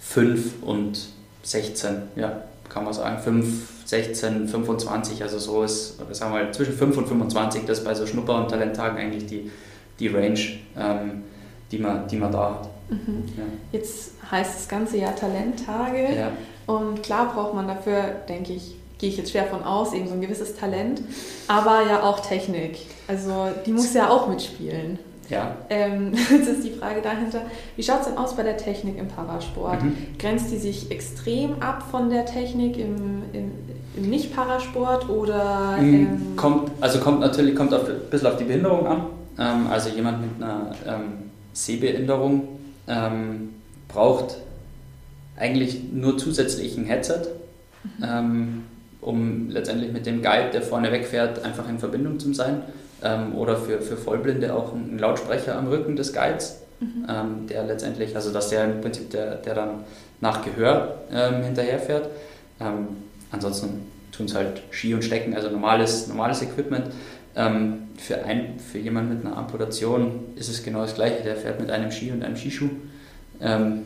Speaker 2: 5 und 16, ja, kann man sagen, 5, 16, 25, also so ist, sagen wir mal, zwischen 5 und 25, das ist bei so Schnupper- und Talenttagen eigentlich die, die Range. Ähm, die man, die man da hat.
Speaker 1: Mhm. Ja. Jetzt heißt das ganze Jahr Talenttage ja. und klar braucht man dafür, denke ich, gehe ich jetzt schwer von aus, eben so ein gewisses Talent, aber ja auch Technik. Also die muss ja auch mitspielen.
Speaker 2: Ja.
Speaker 1: Ähm, jetzt ist die Frage dahinter, wie schaut es denn aus bei der Technik im Parasport? Mhm. Grenzt die sich extrem ab von der Technik im, im, im Nicht-Parasport oder...
Speaker 2: Mhm. Ähm kommt, also kommt natürlich kommt auf, ein bisschen auf die Behinderung an. Ähm, also jemand mit einer ähm, Sehbehinderung ähm, braucht eigentlich nur zusätzlich ein Headset, mhm. ähm, um letztendlich mit dem Guide, der vorne wegfährt, einfach in Verbindung zu sein. Ähm, oder für, für Vollblinde auch ein Lautsprecher am Rücken des Guides, mhm. Ähm, der letztendlich, also dass der im Prinzip der, der dann nach Gehör ähm, hinterherfährt. Ähm, ansonsten tun es halt Ski und Stecken, also normales, normales Equipment. Ähm, für, ein, für jemanden mit einer Amputation ist es genau das Gleiche. Der fährt mit einem Ski und einem Skischuh. Ähm,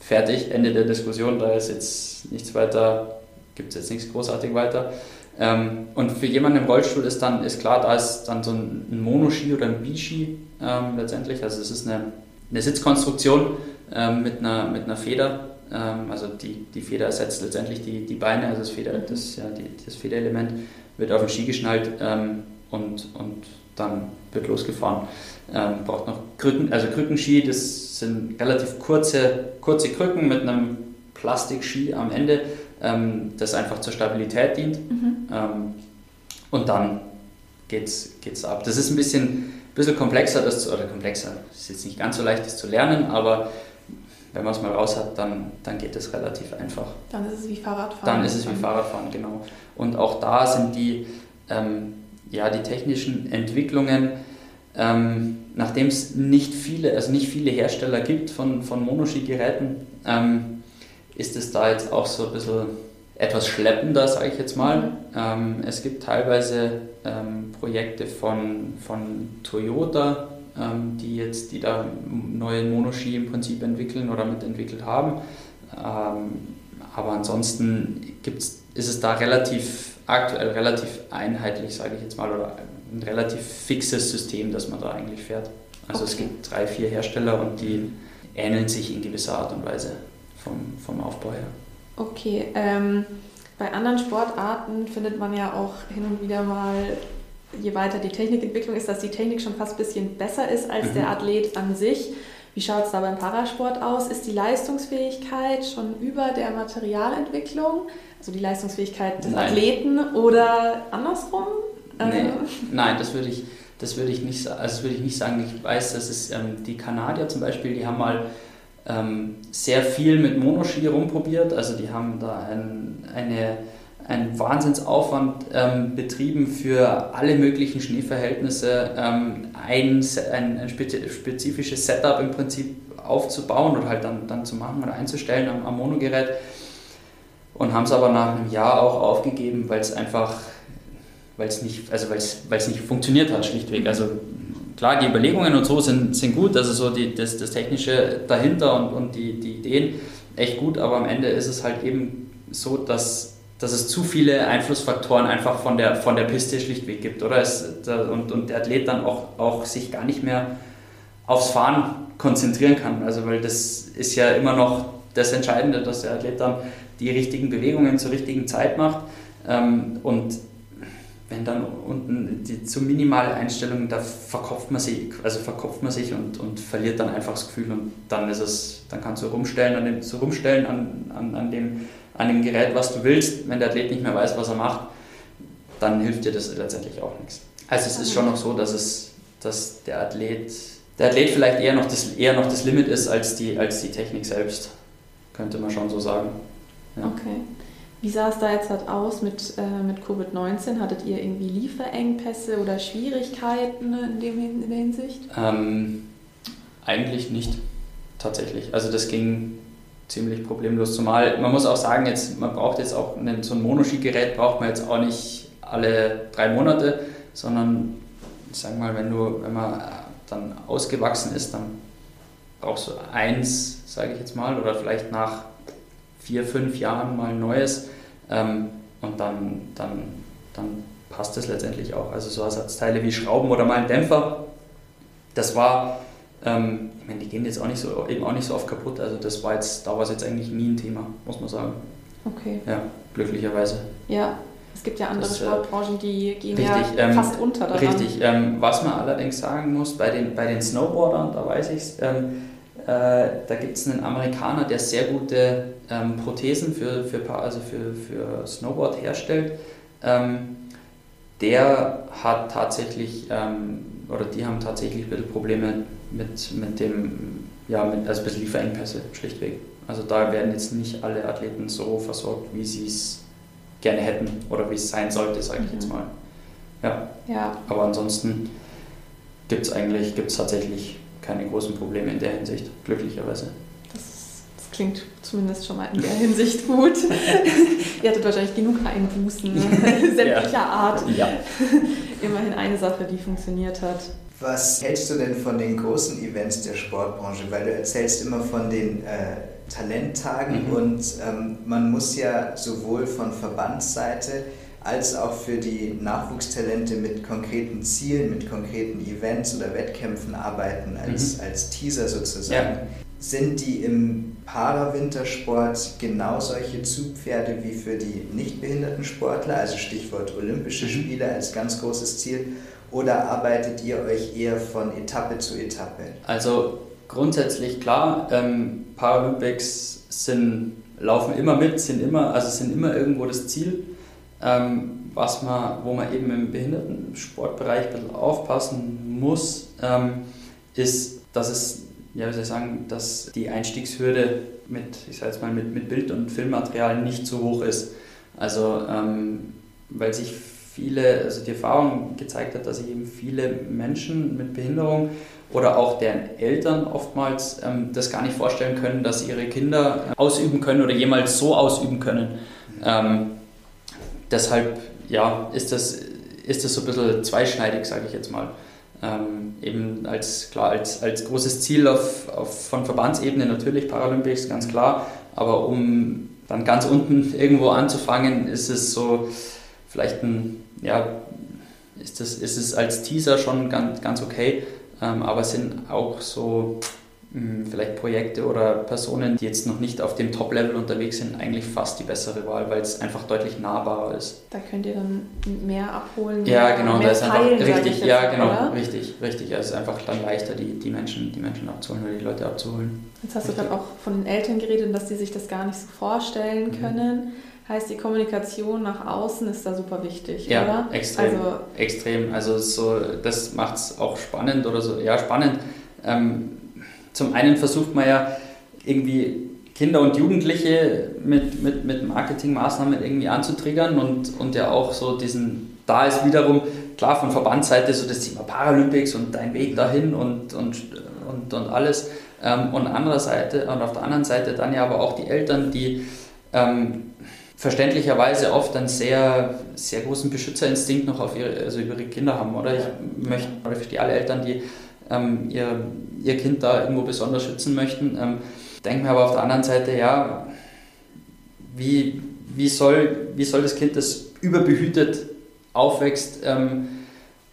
Speaker 2: fertig, Ende der Diskussion. Da ist jetzt nichts weiter, gibt es jetzt nichts großartig weiter. Ähm, und für jemanden im Rollstuhl ist dann ist klar, da ist dann so ein, Monoski oder ein Biski ähm, letztendlich. Also es ist eine, eine Sitzkonstruktion ähm, mit, einer, mit einer Feder. Ähm, also die, die Feder ersetzt letztendlich die, die Beine, also das, Feder, das, ja, die, das Federelement wird auf den Ski geschnallt ähm, und, und dann wird losgefahren. Ähm, braucht noch Krücken, also Krückenski, das sind relativ kurze, kurze Krücken mit einem Plastikski am Ende, ähm, das einfach zur Stabilität dient. Mhm. Ähm, und dann geht's, geht's ab. Das ist ein bisschen, bisschen komplexer, das zu, oder komplexer, das ist jetzt nicht ganz so leicht, das zu lernen, aber wenn man es mal raus hat, dann, dann geht es relativ einfach.
Speaker 1: Dann ist es wie Fahrradfahren.
Speaker 2: Dann ist es wie Fahrradfahren, genau. Und auch da sind die, ähm, ja, die technischen Entwicklungen, ähm, nachdem es nicht viele, also nicht viele Hersteller gibt von, von Monoski-Geräten, ähm, ist es da jetzt auch so ein bisschen etwas schleppender, sage ich jetzt mal. Ähm, es gibt teilweise ähm, Projekte von, von Toyota, ähm, die jetzt, die da neue Monoski im Prinzip entwickeln oder mitentwickelt haben. Ähm, aber ansonsten gibt's, ist es da relativ aktuell relativ einheitlich, sage ich jetzt mal, oder ein relativ fixes System, das man da eigentlich fährt. Also okay. es gibt drei, vier Hersteller und die ähneln sich in gewisser Art und Weise vom, vom Aufbau her.
Speaker 1: Okay, ähm, bei anderen Sportarten findet man ja auch hin und wieder mal, je weiter die Technikentwicklung ist, dass die Technik schon fast ein bisschen besser ist als mhm. der Athlet an sich. Wie schaut es da beim Parasport aus? Ist die Leistungsfähigkeit schon über der Materialentwicklung, also die Leistungsfähigkeit des Nein. Athleten oder andersrum?
Speaker 2: Nee. Ähm. Nein, das würde ich, das würde ich, nicht, also würde ich nicht sagen. Ich weiß, dass es ähm, die Kanadier zum Beispiel, die haben mal ähm, sehr viel mit Monoski rumprobiert. Also die haben da ein, eine, einen Wahnsinnsaufwand ähm, betrieben für alle möglichen Schneeverhältnisse, ähm, ein, ein, ein, spezifisches Setup im Prinzip aufzubauen oder halt dann, dann zu machen oder einzustellen am, am Monogerät. Und haben es aber nach einem Jahr auch aufgegeben, weil es einfach, weil es nicht, also weil es nicht funktioniert hat, schlichtweg. Also klar, die Überlegungen und so sind, sind gut, also so die, das, das Technische dahinter und, und die, die Ideen echt gut, aber am Ende ist es halt eben so, dass, dass es zu viele Einflussfaktoren einfach von der, von der Piste schlichtweg gibt, oder? Es, und, und der Athlet dann auch, auch sich gar nicht mehr aufs Fahren konzentrieren kann, also weil das ist ja immer noch das Entscheidende, dass der Athlet dann die richtigen Bewegungen zur richtigen Zeit macht ähm, und wenn dann unten die zu minimale Einstellung, da verkopft man sich, also verkopft man sich und, und verliert dann einfach das Gefühl und dann ist es, dann kannst du rumstellen, an dem, so rumstellen an, an, an, dem, an dem Gerät, was du willst. Wenn der Athlet nicht mehr weiß, was er macht, dann hilft dir das letztendlich auch nichts. Also es ist schon noch so, dass es, dass der Athlet, der Athlet vielleicht eher noch das, eher noch das Limit ist als die, als die Technik selbst, könnte man schon so sagen.
Speaker 1: Ja. Okay. Wie sah es da jetzt halt aus mit, äh, mit Covid-19? Hattet ihr irgendwie Lieferengpässe oder Schwierigkeiten in, dem, in der Hinsicht?
Speaker 2: Ähm, eigentlich nicht, tatsächlich. Also das ging ziemlich problemlos. Zumal man muss auch sagen, jetzt, man braucht jetzt auch einen, so ein Monoski-Gerät braucht man jetzt auch nicht alle drei Monate, sondern sagen mal, wenn du, wenn man dann ausgewachsen ist, dann brauchst du eins, sage ich jetzt mal, oder vielleicht nach vier, fünf Jahren mal ein neues ähm, und dann, dann, dann passt es letztendlich auch. Also so Ersatzteile wie Schrauben oder mal ein Dämpfer, das war, ähm, ich meine, die gehen jetzt auch nicht so, eben auch nicht so oft kaputt, also das war jetzt, da war es jetzt eigentlich nie ein Thema, muss man sagen.
Speaker 1: Okay.
Speaker 2: Ja, glücklicherweise.
Speaker 1: Ja, es gibt ja andere das, äh, Sportbranchen, die gehen richtig, ja ähm, fast unter daran.
Speaker 2: Richtig, ähm, was man allerdings sagen muss, bei den, bei den Snowboardern, da weiß ich es, ähm, äh, da gibt es einen Amerikaner, der sehr gute ähm, Prothesen für, für, also für, für Snowboard herstellt. Ähm, der hat tatsächlich, ähm, oder die haben tatsächlich ein bisschen Probleme mit, mit dem, ja, mit, also bisschen Lieferengpässe, schlichtweg. Also da werden jetzt nicht alle Athleten so versorgt, wie sie es gerne hätten oder wie es sein sollte, sage ich mhm. jetzt mal. Ja. ja. Aber ansonsten gibt es eigentlich, gibt es tatsächlich keine großen Probleme in der Hinsicht, glücklicherweise.
Speaker 1: Das, das klingt zumindest schon mal in der Hinsicht gut. Ihr hattet wahrscheinlich genug Einbußen sämtlicher ja. Art. Ja. Immerhin eine Sache, die funktioniert hat.
Speaker 3: Was hältst du denn von den großen Events der Sportbranche? Weil du erzählst immer von den äh, Talenttagen mhm. und ähm, man muss ja sowohl von Verbandsseite als auch für die Nachwuchstalente mit konkreten Zielen, mit konkreten Events oder Wettkämpfen arbeiten, als, mhm. als Teaser sozusagen. Ja. Sind die im Parawintersport genau solche Zugpferde wie für die nichtbehinderten Sportler, also Stichwort Olympische mhm. Spiele als ganz großes Ziel, oder arbeitet ihr euch eher von Etappe zu Etappe?
Speaker 2: Also grundsätzlich klar, ähm, Paralympics sind, laufen immer mit, sind immer, also sind immer irgendwo das Ziel. Ähm, was man, wo man eben im Behindertensportbereich ein bisschen aufpassen muss, ähm, ist, dass es, ja, wie soll ich sagen, dass die Einstiegshürde mit, ich sag jetzt mal, mit, mit Bild- und Filmmaterial nicht so hoch ist. Also, ähm, weil sich viele, also die Erfahrung gezeigt hat, dass sich eben viele Menschen mit Behinderung oder auch deren Eltern oftmals ähm, das gar nicht vorstellen können, dass ihre Kinder äh, ausüben können oder jemals so ausüben können. Ähm, deshalb ja, ist, das, ist das so ein bisschen zweischneidig, sage ich jetzt mal. Ähm, eben als, klar, als, als großes Ziel auf, auf, von Verbandsebene natürlich Paralympics, ganz klar, aber um dann ganz unten irgendwo anzufangen, ist es so vielleicht ein ja, ist, das, ist es als Teaser schon ganz, ganz okay, ähm, aber es sind auch so mh, hm, vielleicht Projekte oder Personen, die jetzt noch nicht auf dem Top-Level unterwegs sind, eigentlich fast die bessere Wahl, weil es einfach deutlich nahbarer ist.
Speaker 1: Da könnt ihr dann mehr abholen.
Speaker 2: Ja, genau, da ist einfach richtig, ja, genau, oder? richtig, richtig. Es ist einfach dann leichter, die, die, Menschen, die Menschen abzuholen oder die Leute abzuholen.
Speaker 1: Jetzt hast richtig. du gerade auch von den Eltern geredet, dass die sich das gar nicht so vorstellen mhm. Heißt, die Kommunikation nach außen ist da super wichtig,
Speaker 2: ja,
Speaker 1: oder?
Speaker 2: extrem. Also, extrem. Also so, das macht es auch spannend oder so. Ja, spannend. Ähm, zum einen versucht man ja irgendwie Kinder und Jugendliche mit, mit, mit Marketingmaßnahmen irgendwie anzutriggern und, und ja auch so diesen, da ist wiederum klar von Verbandsseite so das Thema Paralympics und dein Weg dahin und, und, und, und alles. Ähm, und, anderer Seite, und auf der anderen Seite dann ja aber auch die Eltern, die ähm, verständlicherweise oft einen sehr, sehr großen Beschützerinstinkt noch auf ihre, also über ihre Kinder haben, oder? Ich möchte, oder ich verstehe alle Eltern, die ähm, ihr, ihr Kind da irgendwo besonders schützen möchten. Ähm, denke mir aber auf der anderen Seite, ja, wie, wie, soll, wie soll das Kind, das überbehütet aufwächst ähm,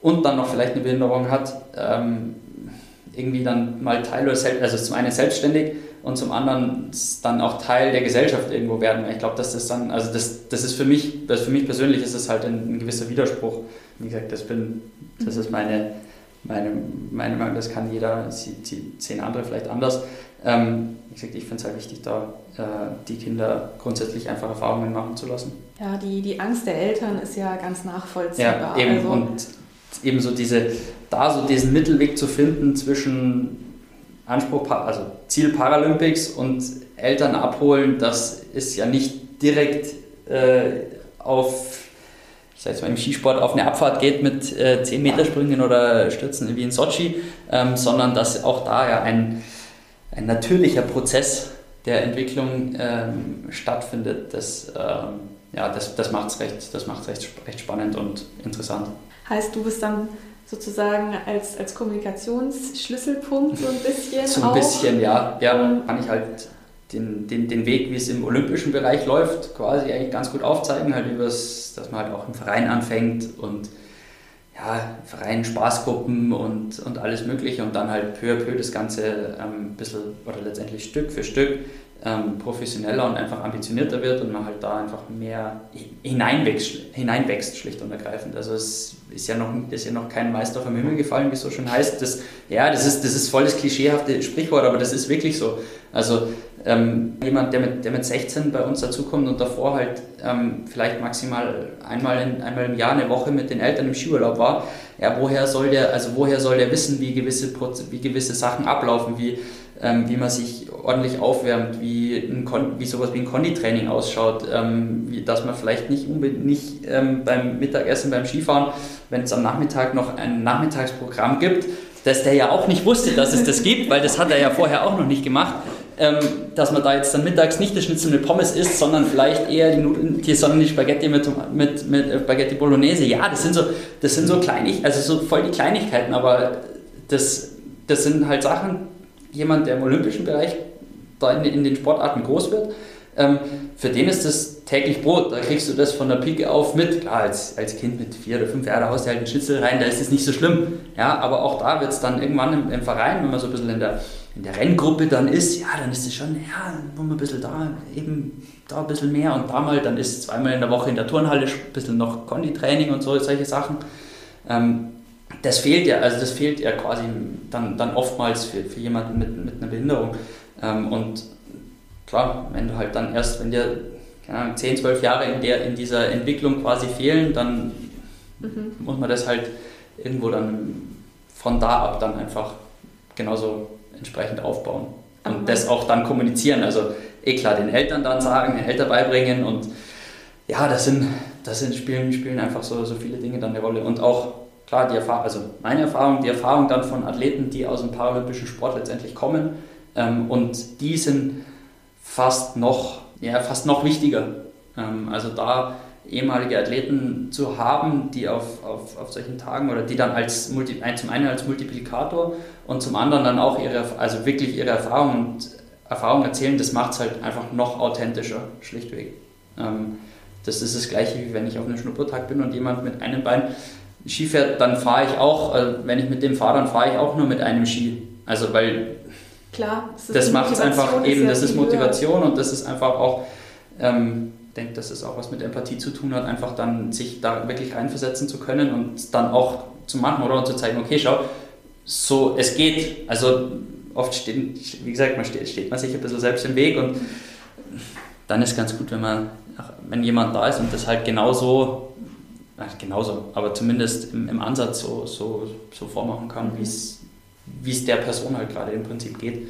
Speaker 2: und dann noch vielleicht eine Behinderung hat, ähm, irgendwie dann mal Teil oder selbst, also zum einen selbstständig und zum anderen dann auch Teil der Gesellschaft irgendwo werden. Ich glaube, dass das dann, also das, das ist für mich, das für mich persönlich ist es halt ein, ein, gewisser Widerspruch. Wie gesagt, das bin, das ist meine, meine, meine Meinung, das kann jeder, zehn andere vielleicht anders. Ähm, wie gesagt, ich finde es halt wichtig, da äh, die Kinder grundsätzlich einfach Erfahrungen machen zu lassen.
Speaker 1: Ja, die, die Angst der Eltern ist ja ganz nachvollziehbar.
Speaker 2: Ja, eben, also, und eben so diese, da so diesen Mittelweg zu finden zwischen Anspruch, also Ziel Paralympics und Eltern abholen, das ist ja nicht direkt äh, auf, ich sag jetzt mal im Skisport, auf eine Abfahrt geht mit äh, 10 Meter Sprüngen oder Stürzen wie in Sochi, ähm, sondern dass auch da ja ein, ein natürlicher Prozess der Entwicklung ähm, stattfindet. Das, ähm, ja, das, das macht es recht, recht, recht spannend und interessant.
Speaker 1: Heißt, du bist dann sozusagen als, als Kommunikationsschlüsselpunkt so ein bisschen.
Speaker 2: So ein auch. bisschen, ja. Ja, kann ich halt den, den, den Weg, wie es im olympischen Bereich läuft, quasi eigentlich ganz gut aufzeigen, halt übers, dass man halt auch im Verein anfängt und ja, Verein, Spaßgruppen und, und alles Mögliche und dann halt peu à peu das Ganze ähm, ein bisschen oder letztendlich Stück für Stück ähm, professioneller und einfach ambitionierter wird und man halt da einfach mehr hineinwächst, hineinwächst schlicht und ergreifend. Also es ist ja noch, ist ja noch kein Meister vom Himmel gefallen, wie es so schön heißt. Das, ja, das ist, das ist voll das klischeehafte Sprichwort, aber das ist wirklich so. Also ähm, jemand, der mit, der mit 16 bei uns dazukommt und davor halt ähm, vielleicht maximal einmal, in, einmal im Jahr eine Woche mit den Eltern im Skiurlaub war, ja, woher soll der, also woher soll der wissen, wie gewisse, wie gewisse Sachen ablaufen, wie, ähm, wie man sich ordentlich aufwärmt, wie, ein wie sowas wie ein Konditraining ausschaut, ähm, wie, dass man vielleicht nicht, nicht ähm, beim Mittagessen, beim Skifahren, wenn es am Nachmittag noch ein Nachmittagsprogramm gibt, dass der ja auch nicht wusste, dass es das gibt, weil das hat er ja vorher auch noch nicht gemacht, dass man da jetzt dann mittags nicht das Schnitzel mit Pommes isst, sondern vielleicht eher die, Nudeln, die, sondern die Spaghetti mit, mit, mit äh, Spaghetti Bolognese. Ja, das sind so, das sind so Kleinig, also so voll die Kleinigkeiten, aber das, das sind halt Sachen, jemand, der im olympischen Bereich da in, in den Sportarten groß wird, ähm, für den ist das täglich Brot. Da kriegst du das von der Pike auf mit. Klar, als, als Kind mit vier oder fünf Jahren, haust du halt einen Schnitzel rein, da ist es nicht so schlimm. Ja, aber auch da wird es dann irgendwann im, im, Verein, wenn man so ein bisschen in der, in der Renngruppe dann ist, ja, dann ist es schon, ja, wollen wir ein bisschen da, eben da ein bisschen mehr und da mal, dann ist zweimal in der Woche in der Turnhalle ein bisschen noch Konditraining und so, solche Sachen. Ähm, das fehlt ja, also das fehlt ja quasi dann, dann oftmals für, für jemanden mit, mit einer Behinderung. Ähm, und klar, wenn du halt dann erst, wenn dir keine Ahnung, 10, 12 Jahre in, der, in dieser Entwicklung quasi fehlen, dann mhm. muss man das halt irgendwo dann von da ab dann einfach genauso entsprechend aufbauen. Und mhm. das auch dann kommunizieren. Also eh klar, den Eltern dann sagen, den Eltern beibringen und ja, das sind, das sind spielen, spielen einfach so, so viele Dinge dann eine Rolle. Und auch klar, die Erfahrung, also meine Erfahrung, die Erfahrung dann von Athleten, die aus dem paralympischen Sport letztendlich kommen ähm, und die sind fast noch, ja, fast noch wichtiger. Ähm, also da ehemalige Athleten zu haben, die auf, auf, auf solchen Tagen oder die dann als Multi, zum einen als Multiplikator und zum anderen dann auch ihre, also wirklich ihre Erfahrungen und Erfahrungen erzählen, das macht es halt einfach noch authentischer, schlichtweg. Ähm, das ist das gleiche, wie wenn ich auf einem Schnuppertag bin und jemand mit einem Bein Ski fährt, dann fahre ich auch, also wenn ich mit dem fahre, dann fahre ich auch nur mit einem Ski. Also weil
Speaker 1: Klar,
Speaker 2: das, macht es einfach eben, das ist Motivation höher. und das ist einfach auch, ähm, denke, dass es auch was mit Empathie zu tun hat, einfach dann sich da wirklich reinversetzen zu können und dann auch zu machen oder zu zeigen, okay, schau, so, es geht. Also oft steht, wie gesagt, man steht, steht man sich ein bisschen selbst im Weg und dann ist ganz gut, wenn man, wenn jemand da ist und das halt genauso, genauso, aber zumindest im, im Ansatz so, so, so vormachen kann, wie es wie es der Person halt gerade im Prinzip geht.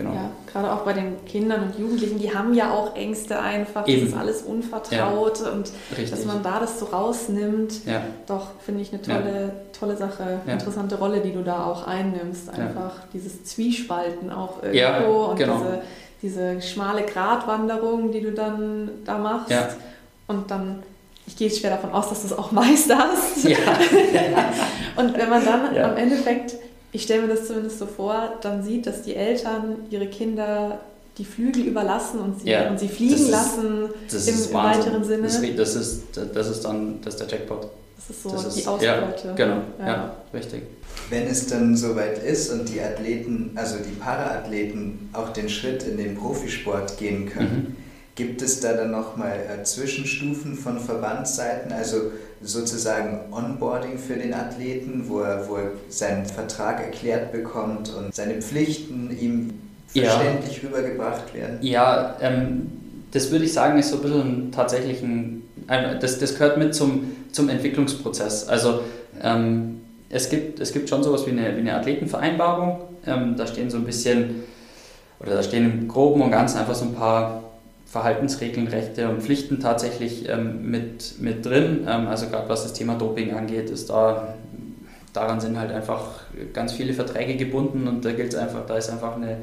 Speaker 1: Genau. Ja, gerade auch bei den Kindern und Jugendlichen, die haben ja auch Ängste einfach, Eben. das ist alles unvertraut ja. und Richtig. dass man da das so rausnimmt, ja. doch finde ich eine tolle, ja. tolle Sache, interessante Rolle, die du da auch einnimmst, einfach dieses Zwiespalten auch irgendwo und genau. diese, diese schmale Gratwanderung, die du dann da machst und dann ich gehe schwer davon aus, dass du es auch meisterst. Ja. und wenn man dann am Endeffekt ich stelle mir das zumindest so vor, dann sieht, dass die Eltern ihre Kinder die Flügel überlassen und sie, ja, und sie fliegen ist, lassen im, im weiteren Sinne.
Speaker 2: Das, das, ist, das ist dann das ist der Jackpot.
Speaker 1: Das ist so das die ist, Ausbeute.
Speaker 2: Ja, genau, ja. ja. richtig.
Speaker 3: Wenn es dann soweit ist und die Athleten, also die Paraathleten auch den Schritt in den Profisport gehen können, mhm. Gibt es da dann nochmal äh, Zwischenstufen von Verbandsseiten? Also sozusagen Onboarding für den Athleten, wo er, wo er seinen Vertrag erklärt bekommt und seine Pflichten ihm verständlich ja. rübergebracht werden?
Speaker 2: Ja, ähm, das würde ich sagen, ist so ein bisschen tatsächlich ein, das, das gehört mit zum, zum Entwicklungsprozess. Also ähm, es, gibt, es gibt schon sowas wie eine, wie eine Athletenvereinbarung, ähm, da stehen so ein bisschen, oder da stehen im Groben und Ganzen einfach so ein paar Verhaltensregeln, Rechte und Pflichten tatsächlich ähm, mit, mit drin. Ähm, also gerade was das Thema Doping angeht, ist da daran sind halt einfach ganz viele Verträge gebunden und da gilt es einfach, da ist einfach eine,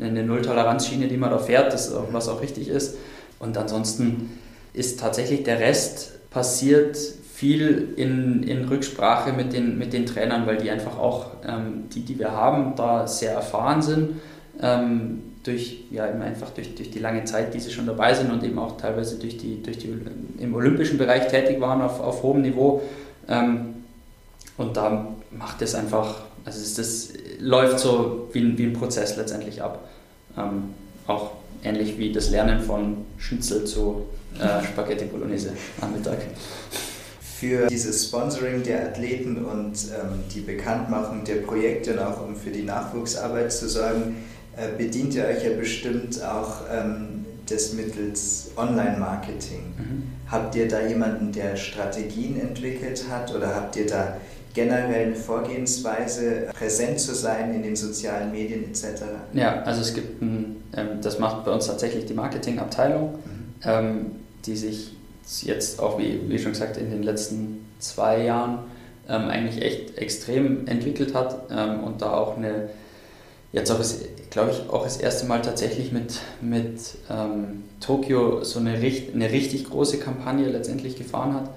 Speaker 2: eine Nulltoleranzschiene, die man da fährt, das was auch richtig ist. Und ansonsten ist tatsächlich der Rest passiert viel in, in Rücksprache mit den, mit den Trainern, weil die einfach auch, ähm, die, die wir haben, da sehr erfahren sind. Durch, ja, eben einfach durch, durch die lange Zeit, die sie schon dabei sind und eben auch teilweise durch die, durch die im olympischen Bereich tätig waren auf, auf hohem Niveau. Ähm, und da macht es einfach, also es, das läuft so wie ein, wie ein Prozess letztendlich ab. Ähm, auch ähnlich wie das Lernen von Schnitzel zu äh, Spaghetti Bolognese am Mittag.
Speaker 3: Für dieses Sponsoring der Athleten und ähm, die Bekanntmachung der Projekte und auch um für die Nachwuchsarbeit zu sorgen, bedient ihr euch ja bestimmt auch ähm, des Mittels Online-Marketing. Mhm. Habt ihr da jemanden, der Strategien entwickelt hat oder habt ihr da generell eine Vorgehensweise, präsent zu sein in den sozialen Medien etc.?
Speaker 2: Ja, also es gibt ein, ähm, das macht bei uns tatsächlich die Marketingabteilung, mhm. ähm, die sich jetzt auch, wie, wie schon gesagt, in den letzten zwei Jahren ähm, eigentlich echt extrem entwickelt hat ähm, und da auch eine jetzt auch, glaube ich, auch das erste Mal tatsächlich mit, mit ähm, Tokio so eine, eine richtig große Kampagne letztendlich gefahren hat.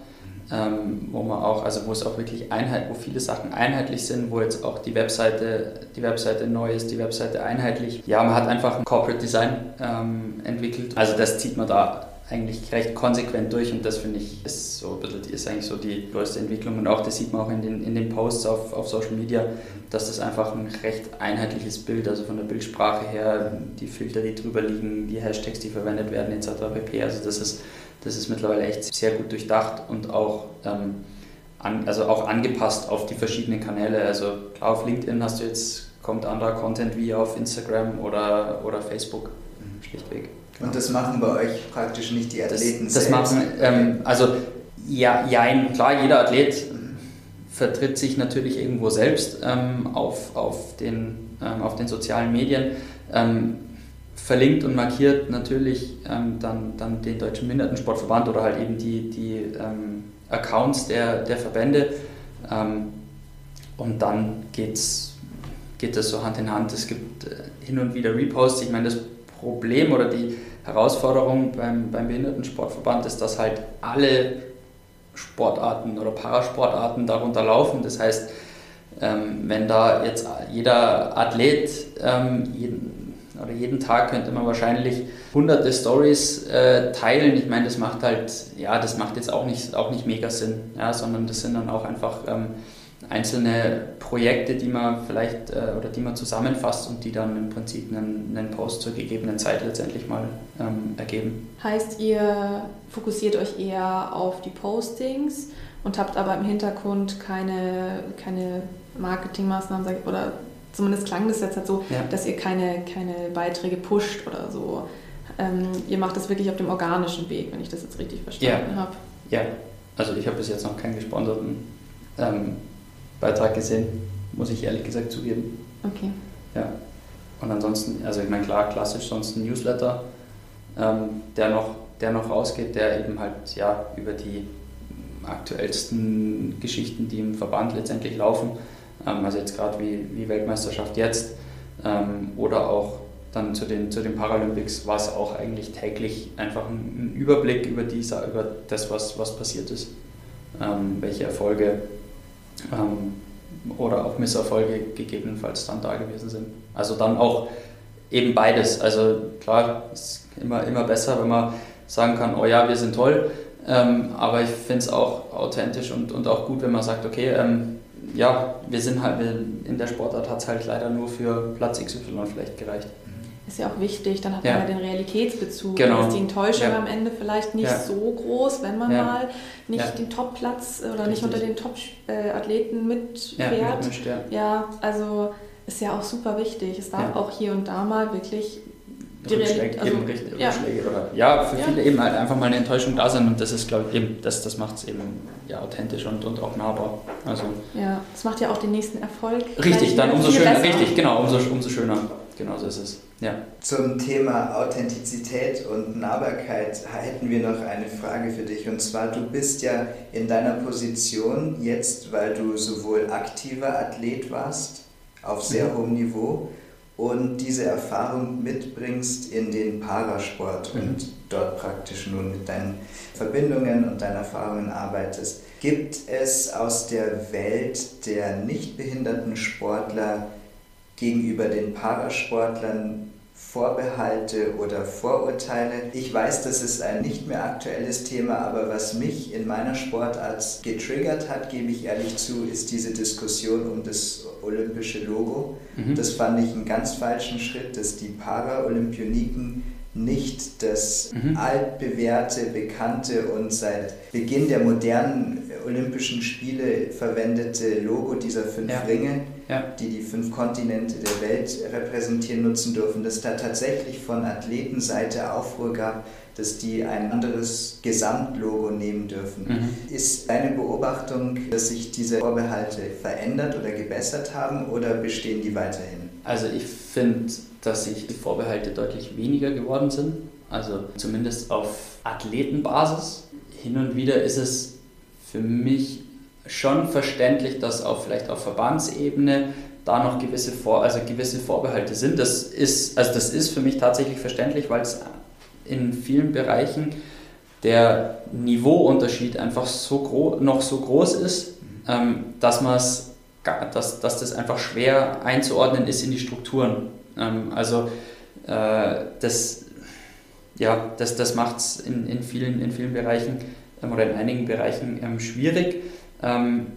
Speaker 2: Ähm, wo man auch, also wo es auch wirklich Einheit, wo viele Sachen einheitlich sind, wo jetzt auch die Webseite, die Webseite neu ist, die Webseite einheitlich. Ja, man hat einfach ein Corporate Design ähm, entwickelt. Also das zieht man da eigentlich recht konsequent durch und das finde ich ist so ein bisschen, ist eigentlich so die größte Entwicklung und auch das sieht man auch in den, in den Posts auf, auf Social Media, dass das einfach ein recht einheitliches Bild, also von der Bildsprache her, die Filter, die drüber liegen, die Hashtags, die verwendet werden etc. pp. Also das ist, das ist mittlerweile echt sehr gut durchdacht und auch, ähm, an, also auch angepasst auf die verschiedenen Kanäle. Also klar, auf LinkedIn hast du jetzt, kommt anderer Content wie auf Instagram oder, oder Facebook, schlichtweg.
Speaker 3: Und das machen bei euch praktisch nicht die Athleten
Speaker 2: das, das selbst? Machen, ähm, also ja, ja, klar, jeder Athlet vertritt sich natürlich irgendwo selbst ähm, auf, auf, den, ähm, auf den sozialen Medien, ähm, verlinkt und markiert natürlich ähm, dann, dann den Deutschen Behindertensportverband oder halt eben die, die ähm, Accounts der, der Verbände und dann geht's, geht das so Hand in Hand. Es gibt äh, hin und wieder Reposts. Ich meine, das Problem oder die Herausforderung beim, beim Behindertensportverband ist, dass halt alle Sportarten oder Parasportarten darunter laufen. Das heißt, ähm, wenn da jetzt jeder Athlet ähm, jeden, oder jeden Tag könnte man wahrscheinlich hunderte Stories äh, teilen. Ich meine, das macht halt, ja, das macht jetzt auch nicht, auch nicht mega Sinn, ja, sondern das sind dann auch einfach ähm, einzelne Projekte, die man vielleicht äh, oder die man zusammenfasst und die dann im Prinzip einen, einen Post zur gegebenen Zeit letztendlich mal ähm, ergeben.
Speaker 1: Heißt, ihr fokussiert euch eher auf die Postings und habt aber im Hintergrund keine, keine Marketingmaßnahmen oder zumindest klang das jetzt halt so, ja. dass ihr keine, keine Beiträge pusht oder so. Ähm, ihr macht das wirklich auf dem organischen Weg, wenn ich das jetzt richtig verstanden ja. habe.
Speaker 2: Ja, also ich habe bis jetzt noch keinen gesponserten ähm, Beitrag gesehen, muss ich ehrlich gesagt zugeben.
Speaker 1: Okay.
Speaker 2: Ja. Und ansonsten, also ich meine, klar, klassisch sonst ein Newsletter, ähm, der, noch, der noch rausgeht, der eben halt ja über die aktuellsten Geschichten, die im Verband letztendlich laufen, ähm, also jetzt gerade wie, wie Weltmeisterschaft jetzt ähm, oder auch dann zu den, zu den Paralympics war es auch eigentlich täglich einfach ein, ein Überblick über, die, über das, was, was passiert ist, ähm, welche Erfolge ähm, oder auch Misserfolge gegebenenfalls dann da gewesen sind. Also dann auch eben beides. Also klar, ist immer, immer besser, wenn man sagen kann, oh ja, wir sind toll, ähm, aber ich finde es auch authentisch und, und auch gut, wenn man sagt, okay, ähm, ja, wir sind halt, in der Sportart hat es halt leider nur für Platz XY vielleicht gereicht
Speaker 1: ist ja auch wichtig, dann hat man ja den Realitätsbezug.
Speaker 2: Genau.
Speaker 1: Dann ist die Enttäuschung ja. am Ende vielleicht nicht ja. so groß, wenn man mal nicht den Topplatz oder Richtig. nicht unter den Top-Athleten mitfährt. Ja, also ist ja auch super wichtig. Es darf auch hier und da mal wirklich
Speaker 2: Rückschläge, also, eben richtig, ja. Oder ja, für viele eben halt einfach mal eine Enttäuschung da sein und das ist, glaube ich, eben, das, das macht es eben ja, authentisch und, und auch nahbar. Also,
Speaker 1: ja, das macht ja auch den nächsten Erfolg.
Speaker 2: Richtig, dann umso schöner, richtig, genau, umso, umso schöner. Genau so ist es. Ja.
Speaker 3: Zum Thema Authentizität und Nahbarkeit hätten wir noch eine Frage für dich. Und zwar, du bist ja in deiner Position jetzt, weil du sowohl aktiver Athlet warst, auf sehr mhm. hohem Niveau, und diese Erfahrung mitbringst in den Parasport mhm. und dort praktisch nun mit deinen Verbindungen und deinen Erfahrungen arbeitest. Gibt es aus der Welt der nicht behinderten Sportler gegenüber den Parasportlern Vorbehalte oder Vorurteile. Ich weiß, das ist ein nicht mehr aktuelles Thema, aber was mich in meiner Sportart getriggert hat, gebe ich ehrlich zu, ist diese Diskussion um das olympische Logo. Mhm. Das fand ich einen ganz falschen Schritt, dass die Paraolympioniken nicht das mhm. altbewährte, bekannte und seit Beginn der modernen Olympischen Spiele verwendete Logo dieser fünf ja. Ringe, ja. die die fünf Kontinente der Welt repräsentieren, nutzen dürfen, dass da tatsächlich von Athletenseite Aufruhr gab, dass die ein anderes Gesamtlogo nehmen dürfen. Mhm. Ist deine Beobachtung, dass sich diese Vorbehalte verändert oder gebessert haben oder bestehen die weiterhin?
Speaker 2: Also ich finde, dass sich die Vorbehalte deutlich weniger geworden sind. Also zumindest auf Athletenbasis. Hin und wieder ist es für mich schon verständlich, dass auch vielleicht auf Verbandsebene da noch gewisse, Vor also gewisse Vorbehalte sind. Das ist, also das ist für mich tatsächlich verständlich, weil es in vielen Bereichen der Niveauunterschied einfach so noch so groß ist, ähm, dass, dass, dass das einfach schwer einzuordnen ist in die Strukturen. Ähm, also äh, das, ja, das, das macht es in, in, vielen, in vielen Bereichen ähm, oder in einigen Bereichen ähm, schwierig. Ähm,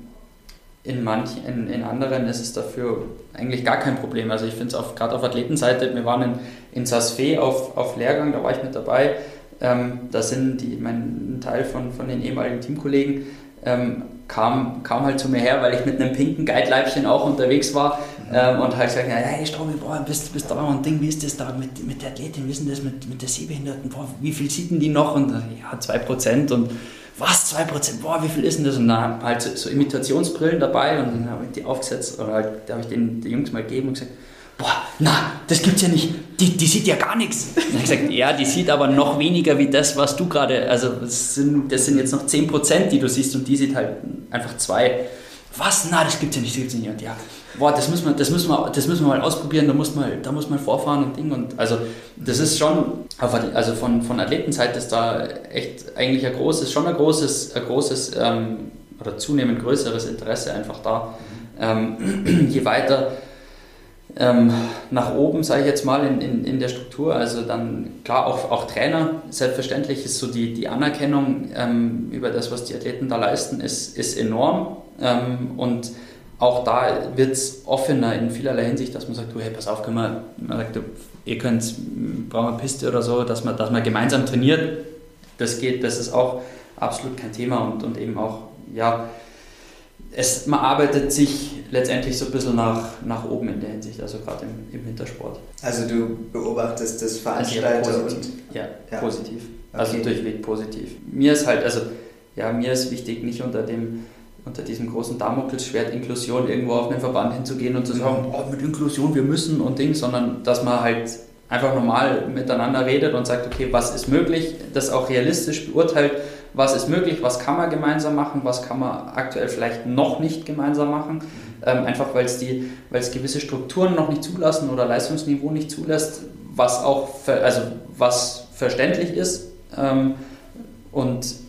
Speaker 2: in, manch, in, in anderen ist es dafür eigentlich gar kein Problem. Also ich finde es gerade auf Athletenseite, wir waren in, in Sasfe auf, auf Lehrgang, da war ich mit dabei. Ähm, da sind die, mein, ein Teil von, von den ehemaligen Teamkollegen ähm, kam, kam halt zu mir her, weil ich mit einem pinken Guide-Leibchen auch unterwegs war mhm. ähm, und halt gesagt, hey Straubi, boah, bist, bist da und Ding, wie ist das da mit, mit der Athletin, wie ist denn das mit, mit der Sehbehinderten, boah, wie viel sieht denn die noch? Und ja, 2% und was, 2%, boah, wie viel ist denn das? Und dann halt so, so Imitationsbrillen dabei und dann habe ich die aufgesetzt oder halt, da habe ich den, den Jungs mal gegeben und gesagt, boah, na, das gibt's ja nicht, die, die sieht ja gar nichts. Und ich gesagt, ja, die sieht aber noch weniger wie das, was du gerade, also das sind, das sind jetzt noch 10%, die du siehst und die sieht halt einfach zwei. Was? Na, das gibt's ja nicht, das gibt's nicht. Und ja, boah, das müssen wir, das müssen wir, das müssen wir mal ausprobieren, da muss man, da muss man vorfahren und Ding. Und also das ist schon, also von, von Athletenseite ist da echt eigentlich ein großes, schon ein großes, ein großes ähm, oder zunehmend größeres Interesse einfach da. Ähm, je weiter ähm, nach oben, sage ich jetzt mal, in, in, in der Struktur. Also dann klar auch, auch Trainer, selbstverständlich ist so die, die Anerkennung ähm, über das, was die Athleten da leisten, ist, ist enorm. Ähm, und auch da wird es offener in vielerlei Hinsicht, dass man sagt, du, hey, pass auf, können wir, man sagt, du, ihr könnt, brauchen wir Piste oder so, dass man, dass man gemeinsam trainiert. Das geht, das ist auch absolut kein Thema und, und eben auch, ja, es, man arbeitet sich letztendlich so ein bisschen nach, nach oben in der Hinsicht, also gerade im, im Wintersport.
Speaker 3: Also du beobachtest das Veranstalter
Speaker 2: also positiv. und... Ja, ja. positiv. Also okay. durchweg positiv. Mir ist halt, also ja, mir ist wichtig, nicht unter dem unter diesem großen Damoklesschwert Inklusion irgendwo auf einen Verband hinzugehen und zu sagen, oh, mit Inklusion, wir müssen und Ding, sondern dass man halt einfach normal miteinander redet und sagt, okay, was ist möglich, das auch realistisch beurteilt, was ist möglich, was kann man gemeinsam machen, was kann man aktuell vielleicht noch nicht gemeinsam machen, ähm, einfach weil es die, weil es gewisse Strukturen noch nicht zulassen oder Leistungsniveau nicht zulässt, was auch, also was verständlich ist ähm, und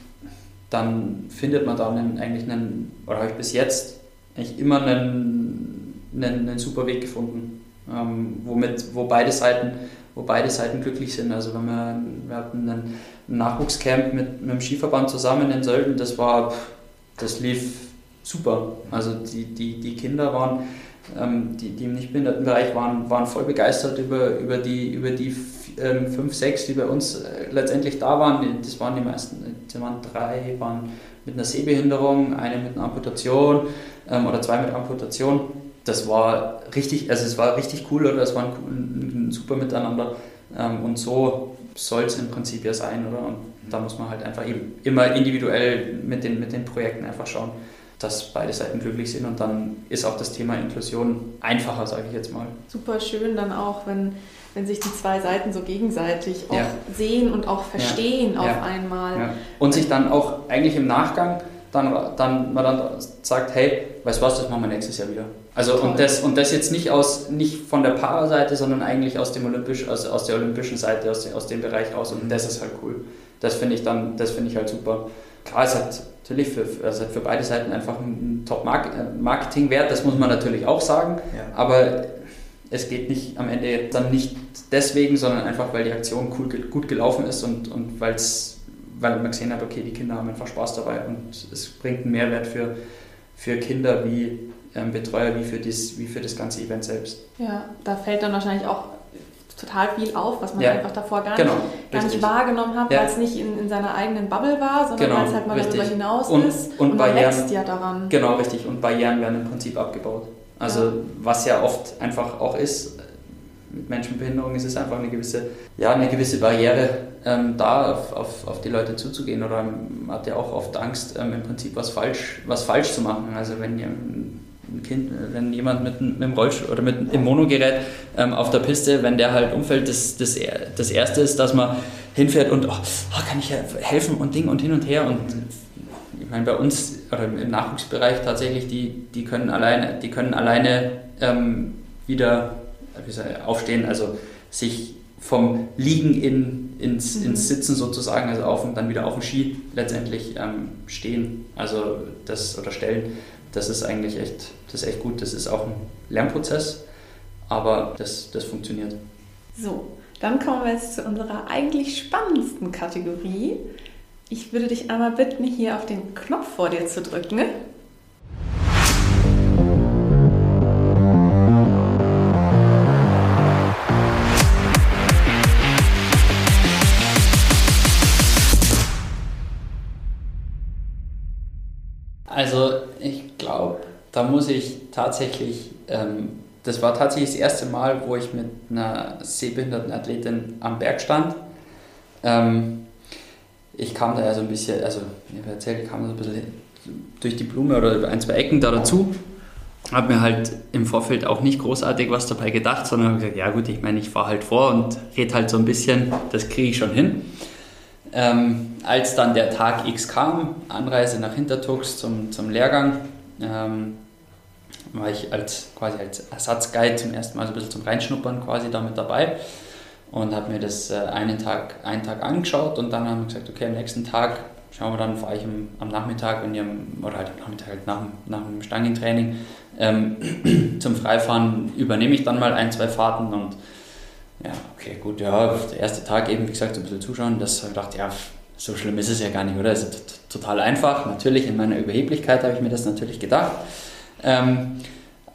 Speaker 2: dann findet man da einen, eigentlich einen, oder habe ich bis jetzt eigentlich immer einen, einen, einen super Weg gefunden, ähm, womit, wo beide Seiten wo beide Seiten glücklich sind. Also wenn wir, wir hatten ein Nachwuchscamp mit, mit dem Skiverband zusammen in Sölden, das war, das lief super. Also die, die, die Kinder waren, ähm, die, die im Nichtbehindertenbereich waren, waren voll begeistert über, über die, über die ähm, fünf, sechs, die bei uns äh, letztendlich da waren. Das waren die meisten, das waren drei, waren mit einer Sehbehinderung, eine mit einer Amputation ähm, oder zwei mit Amputation das war richtig, also es war richtig cool oder es war ein, ein super Miteinander. Ähm, und so soll es im Prinzip ja sein, oder? Und da muss man halt einfach eben immer individuell mit den, mit den Projekten einfach schauen, dass beide Seiten glücklich sind und dann ist auch das Thema Inklusion einfacher, sage ich jetzt mal.
Speaker 1: Super schön dann auch, wenn, wenn sich die zwei Seiten so gegenseitig auch ja. sehen und auch verstehen ja. auf ja. einmal.
Speaker 2: Und sich dann auch eigentlich im Nachgang dann, dann man dann sagt, hey, weißt du was, das machen wir nächstes Jahr wieder. Also und das, und das jetzt nicht aus nicht von der Para-Seite, sondern eigentlich aus dem Olympisch, aus, aus der olympischen Seite, aus, aus dem Bereich raus. Und das ist halt cool. Das finde ich dann, das finde ich halt super. Klar, es hat natürlich für, also für beide Seiten einfach einen Top-Marketing-Wert, das muss man natürlich auch sagen. Ja. Aber es geht nicht am Ende dann nicht deswegen, sondern einfach, weil die Aktion cool, gut gelaufen ist und, und weil es weil man gesehen hat, okay, die Kinder haben einfach Spaß dabei und es bringt einen Mehrwert für, für Kinder wie ähm, Betreuer, wie für, das, wie für das ganze Event selbst.
Speaker 1: Ja, da fällt dann wahrscheinlich auch total viel auf, was man ja. einfach davor gar, genau, nicht, gar nicht wahrgenommen hat, ja. weil es nicht in, in seiner eigenen Bubble war, sondern genau, weil es halt mal richtig. darüber hinaus
Speaker 2: und,
Speaker 1: ist
Speaker 2: und, und man Barrieren,
Speaker 1: wächst ja daran.
Speaker 2: Genau, richtig. Und Barrieren werden im Prinzip abgebaut. Also ja. was ja oft einfach auch ist, mit Menschenbehinderung ist es einfach eine gewisse, ja, eine gewisse Barriere, ähm, da auf, auf, auf die Leute zuzugehen. Oder man hat ja auch oft Angst, ähm, im Prinzip was falsch, was falsch zu machen. Also wenn ein Kind, wenn jemand mit, mit dem Rollstuhl oder mit im Monogerät ähm, auf der Piste, wenn der halt umfällt, das, das, das Erste ist, dass man hinfährt und oh, oh, kann ich helfen und Ding und hin und her und ich meine, bei uns oder im Nachwuchsbereich tatsächlich, die, die können alleine, die können alleine ähm, wieder wie soll ich, aufstehen, also sich vom Liegen in, ins, mhm. ins Sitzen sozusagen, also auf und dann wieder auf dem Ski letztendlich ähm, stehen, also das oder stellen, das ist eigentlich echt, das ist echt gut. Das ist auch ein Lernprozess, aber das, das funktioniert.
Speaker 1: So, dann kommen wir jetzt zu unserer eigentlich spannendsten Kategorie. Ich würde dich einmal bitten, hier auf den Knopf vor dir zu drücken.
Speaker 2: Also ich glaube, da muss ich tatsächlich, ähm, das war tatsächlich das erste Mal, wo ich mit einer sehbehinderten Athletin am Berg stand. Ähm, ich kam da ja so ein bisschen, also ich habe erzählt, ich kam so ein bisschen durch die Blume oder über ein, zwei Ecken da dazu. Habe mir halt im Vorfeld auch nicht großartig was dabei gedacht, sondern habe gesagt, ja gut, ich meine, ich fahre halt vor und rede halt so ein bisschen, das kriege ich schon hin. Ähm, als dann der Tag X kam, Anreise nach Hintertux zum, zum Lehrgang, ähm, war ich als, quasi als Ersatzguide zum ersten Mal so ein bisschen zum Reinschnuppern quasi damit dabei und habe mir das äh, einen, Tag, einen Tag angeschaut und dann haben wir gesagt, okay, am nächsten Tag schauen wir dann, fahre ich am, am Nachmittag, wenn ihr, oder halt am Nachmittag halt nach, nach dem Stangentraining ähm, zum Freifahren übernehme ich dann mal ein, zwei Fahrten und ja, okay, gut, ja, der erste Tag eben, wie gesagt, so ein bisschen zuschauen, das habe ich gedacht, ja, so schlimm ist es ja gar nicht, oder? Es ist total einfach. Natürlich, in meiner Überheblichkeit habe ich mir das natürlich gedacht. Ähm,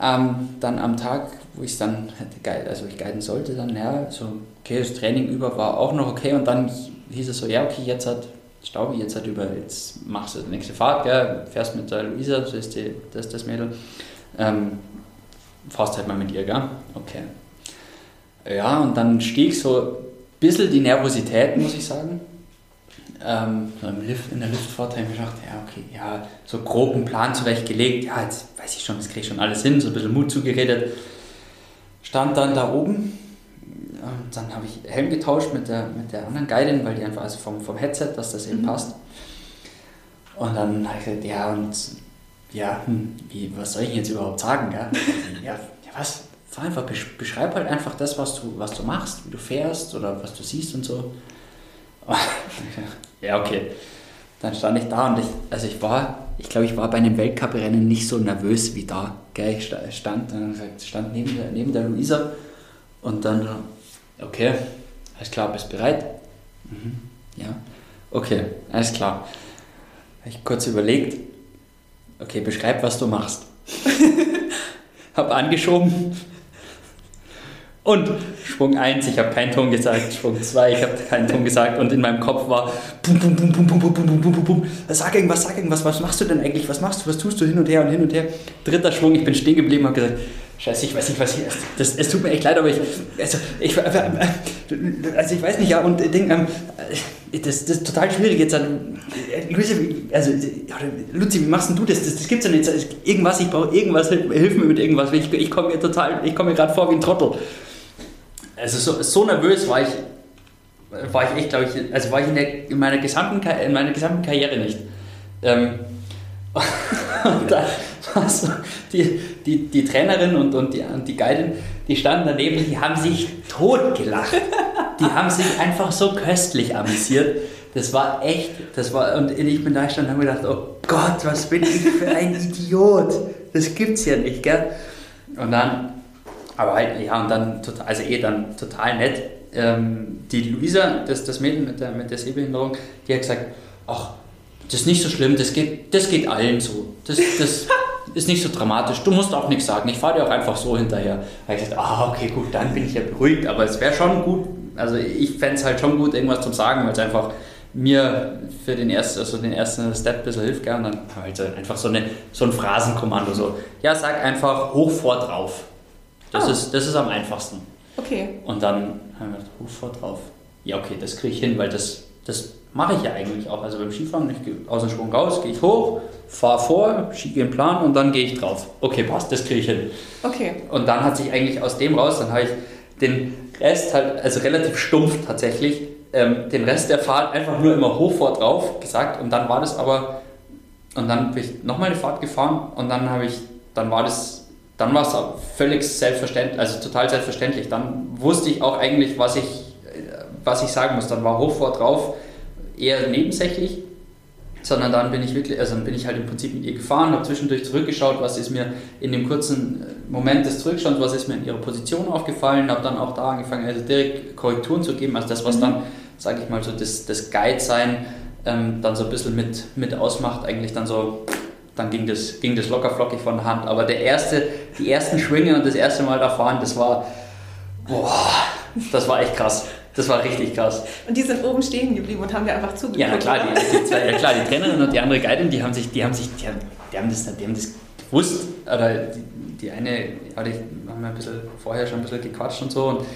Speaker 2: ähm, dann am Tag, wo ich es dann hätte, also ich guiden sollte, dann, ja, so, okay, das Training über war auch noch okay und dann hieß es so, ja, okay, jetzt hat Staubi, jetzt hat über, jetzt machst du die nächste Fahrt, gell, fährst mit der Luisa, so ist die, das ist das Mädel, ähm, fahrst halt mal mit ihr, gell, okay. Ja, und dann stieg so ein bisschen die Nervosität, muss ich sagen. Ähm, im Lift, in der Liftfahrt habe ich mir gedacht, ja, okay, ja, so grob einen Plan zurechtgelegt, ja, jetzt weiß ich schon, das kriege ich schon alles hin, so ein bisschen Mut zugeredet. Stand dann da oben, und dann habe ich Helm getauscht mit der, mit der anderen Guidin, weil die einfach, also vom, vom Headset, dass das eben mhm. passt. Und dann habe ich gesagt, ja, und ja, hm, wie, was soll ich jetzt überhaupt sagen? Ja, ja, ja was? fahr einfach, beschreib halt einfach das, was du, was du machst, wie du fährst oder was du siehst und so. ja, okay. Dann stand ich da und ich, also ich war, ich glaube, ich war bei einem Weltcuprennen nicht so nervös wie da. Gell? Ich stand, stand neben, der, neben der Luisa und dann, okay, alles klar, bist bereit? Mhm, ja, okay, alles klar. Habe ich kurz überlegt, okay, beschreib, was du machst. Hab angeschoben, und Schwung 1, ich habe keinen Ton gesagt. Schwung 2, ich habe keinen Ton gesagt. Und in meinem Kopf war bum, bum, bum, bum, bum, bum, bum, bum, bum, bum. Sag irgendwas, sag irgendwas. Was machst du denn eigentlich? Was machst du? Was tust du hin und her und hin und her? Dritter Schwung, ich bin stehen geblieben habe gesagt, Scheiße, ich weiß nicht, was hier ist. Das, es tut mir echt leid, aber ich, also ich, also ich weiß nicht, ja, und ich denke, ähm, das, das ist total schwierig jetzt. Luzi, also, Luzi, wie machst du das? Das, das gibt's ja nicht. Irgendwas, ich brauche irgendwas, hilf mir mit irgendwas. Ich, ich komme mir total, ich komme mir gerade vor wie ein Trottel also so, so nervös war ich, war ich echt, glaube ich, also war ich in, der, in, meiner, gesamten, in meiner gesamten Karriere nicht. Ähm, und da war so, die, die, die Trainerin und, und, die, und die Guidin, die standen daneben, die haben sich totgelacht. Die haben sich einfach so köstlich amüsiert. Das war echt, das war, und ich bin da gestanden und habe gedacht, oh Gott, was bin ich für ein Idiot. Das gibt's ja nicht, gell? Und dann aber halt, ja, und dann, total, also eh dann total nett. Ähm, die Luisa, das, das Mädel mit der, mit der Sehbehinderung, die hat gesagt, ach, das ist nicht so schlimm, das geht, das geht allen so. Das, das ist nicht so dramatisch, du musst auch nichts sagen, ich fahre dir auch einfach so hinterher. Da ich gesagt, ah, okay, gut, dann bin ich ja beruhigt, aber es wäre schon gut, also ich fände es halt schon gut, irgendwas zu sagen, weil es einfach mir für den ersten, also den ersten Step ein bisschen hilft, und dann halt einfach so, eine, so ein Phrasenkommando, so, ja, sag einfach hoch vor drauf. Das, oh. ist, das ist am einfachsten.
Speaker 1: Okay.
Speaker 2: Und dann haben wir gedacht, ruf vor drauf. Ja, okay, das kriege ich hin, weil das, das mache ich ja eigentlich auch. Also beim Skifahren, ich gehe aus dem Sprung raus, gehe ich hoch, fahre vor, schiebe den Plan und dann gehe ich drauf. Okay, passt, das kriege ich hin.
Speaker 1: Okay.
Speaker 2: Und dann hat sich eigentlich aus dem raus, dann habe ich den Rest halt, also relativ stumpf tatsächlich, ähm, den Rest der Fahrt einfach nur immer hoch vor drauf gesagt und dann war das aber, und dann bin ich nochmal eine Fahrt gefahren und dann habe ich, dann war das dann war es völlig selbstverständlich, also total selbstverständlich. Dann wusste ich auch eigentlich, was ich, was ich sagen muss. Dann war Hochfort drauf eher nebensächlich, sondern dann bin ich wirklich, also dann bin ich halt im Prinzip mit ihr gefahren, habe zwischendurch zurückgeschaut, was ist mir in dem kurzen äh, Moment des Zurückstands, was ist mir in ihrer Position aufgefallen, habe dann auch da angefangen, also direkt Korrekturen zu geben, also das, was mhm. dann, sage ich mal, so das, das Guide-Sein ähm, dann so ein bisschen mit, mit ausmacht, eigentlich dann so dann ging das, ging das locker flockig von der Hand. Aber der erste, die ersten Schwinge und das erste Mal da fahren, das war, boah, das war echt krass. Das war richtig krass.
Speaker 1: Und die sind oben stehen geblieben und haben dir einfach zugeguckt.
Speaker 2: Ja, klar, die, die zwei, ja, klar, die Trainerin und die andere Guidin, die haben sich, die haben sich, die haben, die haben das, die haben das gewusst. Oder die, die eine, ja, die haben wir ein bisschen vorher schon ein bisschen gequatscht und so. Und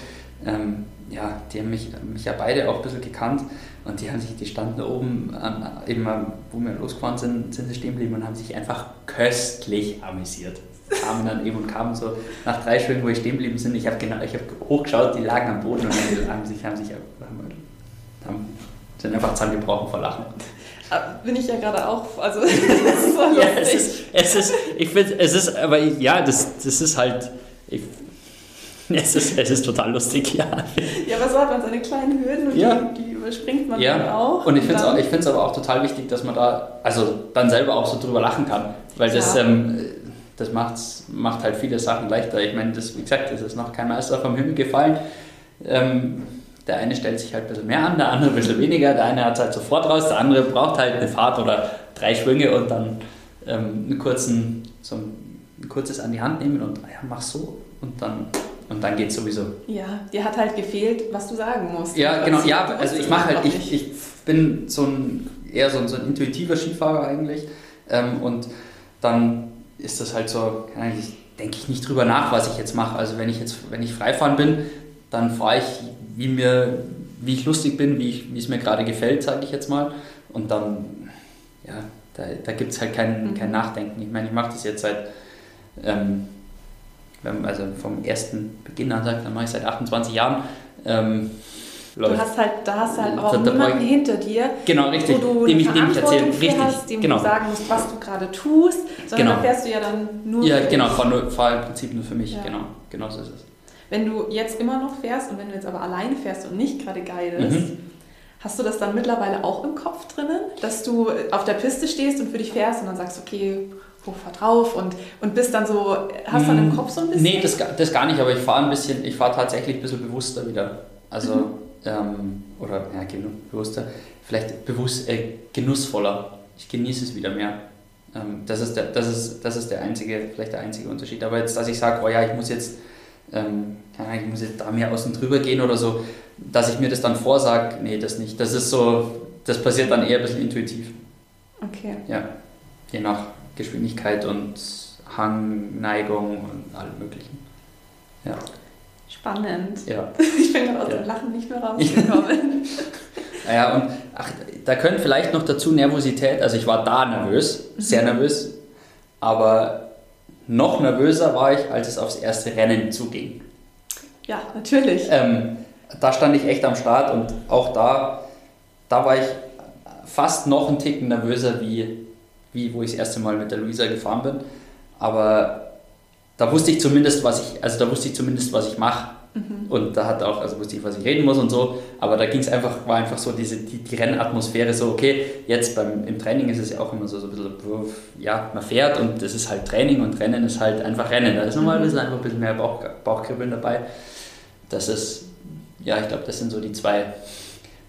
Speaker 2: ähm, ja, die haben mich, mich ja beide auch ein bisschen gekannt. Und die haben sich, die standen oben, an, eben wo wir losgefahren sind, sind sie stehen geblieben und haben sich einfach köstlich amüsiert. Kamen dann eben und kamen so nach drei Stunden, wo ich stehen geblieben sind. Ich habe genau, hab hochgeschaut, die lagen am Boden und haben sich, haben sich haben, sind einfach zusammengebrochen vor Lachen.
Speaker 1: Ah, bin ich ja gerade auch, also
Speaker 2: das ist so ja, es ist, es ist, ich finde, es ist, aber ja, das, das ist halt, ich, es ist, es ist total lustig, ja.
Speaker 1: Ja, aber so hat man seine kleinen Hürden und ja. die, die, überspringt man
Speaker 2: ja.
Speaker 1: dann auch.
Speaker 2: Und ich finde es aber auch total wichtig, dass man da, also dann selber auch so drüber lachen kann. Weil das, ja. ähm, das macht's, macht halt viele Sachen leichter. Ich meine, das, wie gesagt, es ist noch kein Meister vom Himmel gefallen. Ähm, der eine stellt sich halt ein bisschen mehr an, der andere ein bisschen weniger. Der eine hat es halt sofort raus, der andere braucht halt eine Fahrt oder drei Schwünge und dann ähm, einen kurzen, so ein, ein kurzes an die Hand nehmen und ja, mach so und dann und dann geht es sowieso.
Speaker 1: Ja, dir hat halt gefehlt, was du sagen musst.
Speaker 2: Ja, genau. Ja, also ich mache halt, ich, ich bin so ein, eher so ein, so ein intuitiver Skifahrer eigentlich. Ähm, und dann ist das halt so, eigentlich denke ich nicht drüber nach, was ich jetzt mache. Also wenn ich jetzt, wenn ich Freifahren bin, dann fahre ich, wie mir, wie ich lustig bin, wie, ich, wie es mir gerade gefällt, sage ich jetzt mal. Und dann, ja, da, da gibt es halt kein, mhm. kein Nachdenken. Ich meine, ich mache das jetzt seit ähm, also vom ersten Beginn an sagt, dann mache ich seit 28 Jahren. Ähm,
Speaker 1: du hast halt, da hast halt auch da, niemanden hinter dir,
Speaker 2: genau, richtig,
Speaker 1: wo du
Speaker 2: dem ich,
Speaker 1: dem ich
Speaker 2: erzähle, richtig,
Speaker 1: hast, dem genau. du sagen musst, was du gerade tust, sondern genau. da fährst du ja dann nur
Speaker 2: Ja, genau, fahre fahr im Prinzip nur für mich, ja. genau, genau so ist es.
Speaker 1: Wenn du jetzt immer noch fährst und wenn du jetzt aber alleine fährst und nicht gerade guidest, mhm. Hast du das dann mittlerweile auch im Kopf drinnen, dass du auf der Piste stehst und für dich fährst und dann sagst, okay, fahr drauf und, und bist dann so, hast dann im hm, Kopf so ein bisschen?
Speaker 2: Nee, das, das gar nicht, aber ich fahre ein bisschen, ich fahre tatsächlich ein bisschen bewusster wieder. Also, mhm. ähm, oder ja, bewusster, vielleicht bewusst, äh, genussvoller. Ich genieße es wieder mehr. Ähm, das, ist der, das, ist, das ist der einzige, vielleicht der einzige Unterschied. Aber jetzt, dass ich sage, oh ja, ich muss jetzt, ähm, ich muss jetzt da mehr außen drüber gehen oder so, dass ich mir das dann vorsage, nee, das nicht. Das ist so, das passiert dann eher ein bisschen intuitiv.
Speaker 1: Okay.
Speaker 2: Ja, je nach Geschwindigkeit und Hangneigung und allem möglichen. Ja.
Speaker 1: Spannend.
Speaker 2: Ja.
Speaker 1: Ich bin gerade aus ja. dem Lachen nicht mehr rausgekommen.
Speaker 2: naja, und ach, da könnte vielleicht noch dazu Nervosität, also ich war da nervös, sehr mhm. nervös, aber noch nervöser war ich, als es aufs erste Rennen zuging.
Speaker 1: Ja, natürlich.
Speaker 2: Ähm, da stand ich echt am Start und auch da, da war ich fast noch einen Ticken nervöser wie wie wo ich das erste Mal mit der Luisa gefahren bin. Aber da wusste ich zumindest, was ich, also da wusste ich zumindest, was ich mache. Mhm. Und da hat auch, also wusste ich, was ich reden muss und so. Aber da ging es einfach, war einfach so diese, die, die Rennatmosphäre so, okay, jetzt beim, im Training ist es ja auch immer so, so ein bisschen, ja, man fährt und das ist halt Training und Rennen ist halt einfach Rennen. Da ist nochmal ein bisschen, einfach ein bisschen mehr Bauch, Bauchkribbeln dabei. Das ist, ja, ich glaube, das sind so die zwei,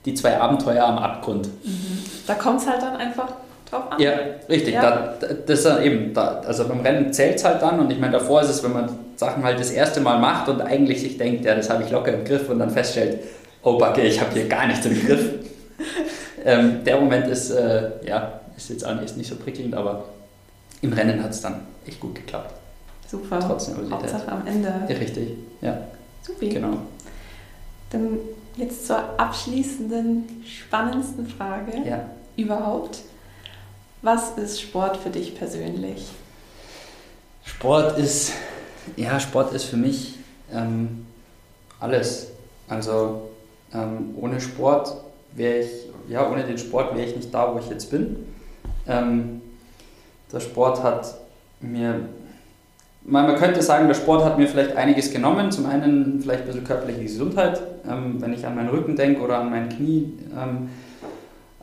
Speaker 2: die zwei Abenteuer am Abgrund.
Speaker 1: Mhm. Da kommt es halt dann einfach drauf an.
Speaker 2: Ja, richtig. Ja. Da, das ist eben, da, also beim Rennen zählt es halt dann und ich meine, davor ist es, wenn man Sachen halt das erste Mal macht und eigentlich sich denkt, ja, das habe ich locker im Griff und dann feststellt, oh Backe, ich habe hier gar nichts im Griff. ähm, der Moment ist, äh, ja, ist jetzt auch nicht, nicht so prickelnd, aber im Rennen hat es dann echt gut geklappt.
Speaker 1: Super. Trotz Nervosität. Hauptsache am Ende.
Speaker 2: Ja, richtig, ja.
Speaker 1: Super.
Speaker 2: Genau.
Speaker 1: Dann jetzt zur abschließenden, spannendsten Frage
Speaker 2: ja.
Speaker 1: überhaupt. Was ist Sport für dich persönlich?
Speaker 2: Sport ist, ja, Sport ist für mich ähm, alles. Also ähm, ohne Sport wäre ich, ja, ohne den Sport wäre ich nicht da, wo ich jetzt bin. Ähm, der Sport hat mir man könnte sagen, der Sport hat mir vielleicht einiges genommen. Zum einen vielleicht ein bisschen körperliche Gesundheit, ähm, wenn ich an meinen Rücken denke oder an mein Knie. Ähm,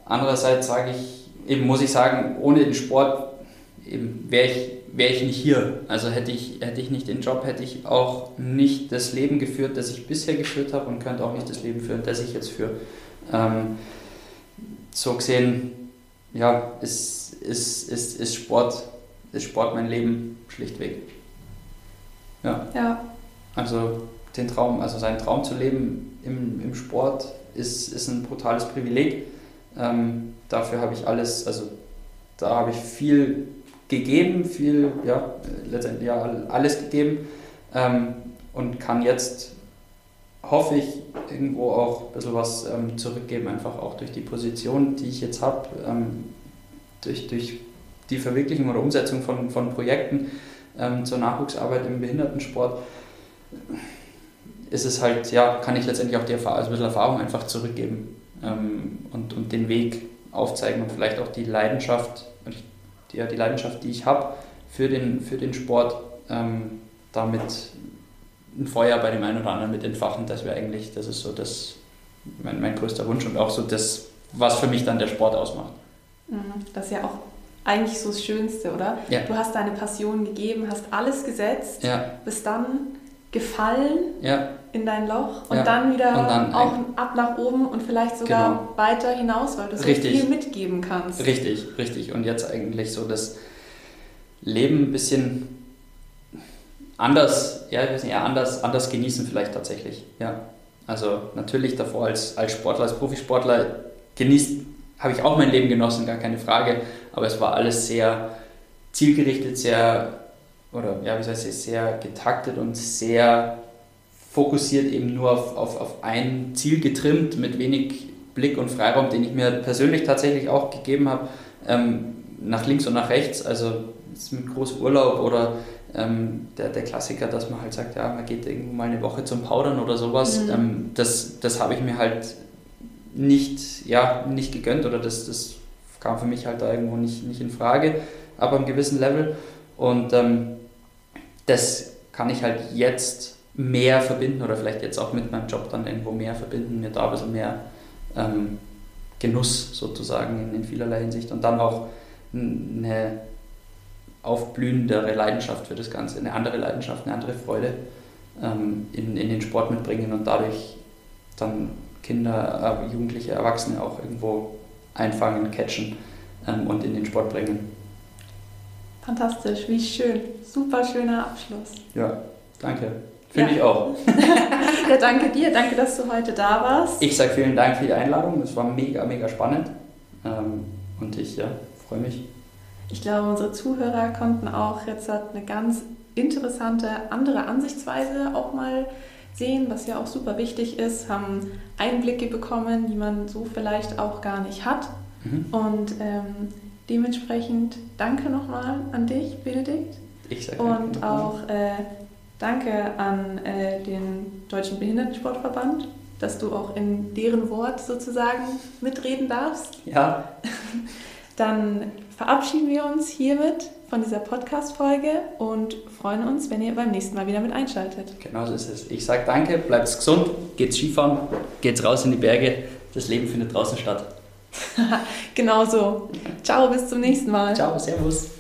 Speaker 2: andererseits sage ich, eben muss ich sagen, ohne den Sport wäre ich, wär ich nicht hier. Also hätte ich, hätte ich nicht den Job, hätte ich auch nicht das Leben geführt, das ich bisher geführt habe und könnte auch nicht das Leben führen, das ich jetzt führe. Ähm, so gesehen, ja, ist, ist, ist, ist, Sport, ist Sport mein Leben schlichtweg. Ja.
Speaker 1: ja.
Speaker 2: Also den Traum, also seinen Traum zu leben im, im Sport ist, ist ein brutales Privileg. Ähm, dafür habe ich alles, also da habe ich viel gegeben, viel, ja, letztendlich ja, alles gegeben ähm, und kann jetzt, hoffe ich, irgendwo auch ein bisschen was ähm, zurückgeben, einfach auch durch die Position, die ich jetzt habe, ähm, durch, durch die Verwirklichung oder Umsetzung von, von Projekten ähm, zur Nachwuchsarbeit im Behindertensport ist es halt, ja, kann ich letztendlich auch die Erfahrung, also ein bisschen Erfahrung einfach zurückgeben ähm, und, und den Weg aufzeigen und vielleicht auch die Leidenschaft, die, die Leidenschaft, die ich habe für den, für den Sport, ähm, damit ein Feuer bei dem einen oder anderen mit entfachen. Das wäre eigentlich, das ist so das, mein, mein größter Wunsch und auch so das, was für mich dann der Sport ausmacht.
Speaker 1: Mhm. Das ist ja auch eigentlich so das Schönste, oder?
Speaker 2: Ja.
Speaker 1: Du hast deine Passion gegeben, hast alles gesetzt,
Speaker 2: ja.
Speaker 1: bist dann gefallen
Speaker 2: ja.
Speaker 1: in dein Loch und
Speaker 2: ja.
Speaker 1: dann wieder
Speaker 2: und dann
Speaker 1: auch ab nach oben und vielleicht sogar
Speaker 2: genau.
Speaker 1: weiter hinaus, weil du so
Speaker 2: richtig.
Speaker 1: viel mitgeben kannst.
Speaker 2: Richtig, richtig. Und jetzt eigentlich so das Leben ein bisschen anders, ja, ich weiß nicht, anders, anders genießen vielleicht tatsächlich. Ja. Also natürlich davor als, als Sportler, als Profisportler genießt, habe ich auch mein Leben genossen, gar keine Frage. Aber es war alles sehr zielgerichtet, sehr, oder ja, wie soll ich sagen, sehr getaktet und sehr fokussiert eben nur auf, auf, auf ein Ziel getrimmt, mit wenig Blick und Freiraum, den ich mir persönlich tatsächlich auch gegeben habe, ähm, nach links und nach rechts. Also mit großem Urlaub oder ähm, der, der Klassiker, dass man halt sagt, ja, man geht irgendwo mal eine Woche zum Powdern oder sowas. Mhm. Ähm, das das habe ich mir halt nicht, ja, nicht gegönnt oder das, das kam für mich halt da irgendwo nicht, nicht in Frage, aber am gewissen Level. Und ähm, das kann ich halt jetzt mehr verbinden oder vielleicht jetzt auch mit meinem Job dann irgendwo mehr verbinden, mir da ein bisschen mehr ähm, Genuss sozusagen in, in vielerlei Hinsicht und dann auch eine aufblühendere Leidenschaft für das Ganze, eine andere Leidenschaft, eine andere Freude ähm, in, in den Sport mitbringen und dadurch dann Kinder, äh, Jugendliche, Erwachsene auch irgendwo einfangen, catchen ähm, und in den Sport bringen.
Speaker 1: Fantastisch, wie schön. Super schöner Abschluss.
Speaker 2: Ja, danke. Finde ja. ich auch.
Speaker 1: ja, danke dir. Danke, dass du heute da warst.
Speaker 2: Ich sage vielen Dank für die Einladung. Es war mega, mega spannend. Ähm, und ich ja, freue mich.
Speaker 1: Ich glaube, unsere Zuhörer konnten auch jetzt eine ganz interessante andere Ansichtsweise auch mal sehen, was ja auch super wichtig ist, haben Einblicke bekommen, die man so vielleicht auch gar nicht hat. Mhm. Und ähm, dementsprechend danke nochmal an dich, Benedikt.
Speaker 2: Ich sage
Speaker 1: Und auch äh, danke an äh, den Deutschen Behindertensportverband, dass du auch in deren Wort sozusagen mitreden darfst.
Speaker 2: Ja.
Speaker 1: Dann verabschieden wir uns hiermit von dieser Podcast-Folge und freuen uns, wenn ihr beim nächsten Mal wieder mit einschaltet.
Speaker 2: Genau so ist es. Ich sage danke, bleibt gesund, geht's Skifahren, geht's raus in die Berge. Das Leben findet draußen statt.
Speaker 1: genau so. Ciao, bis zum nächsten Mal.
Speaker 2: Ciao, Servus.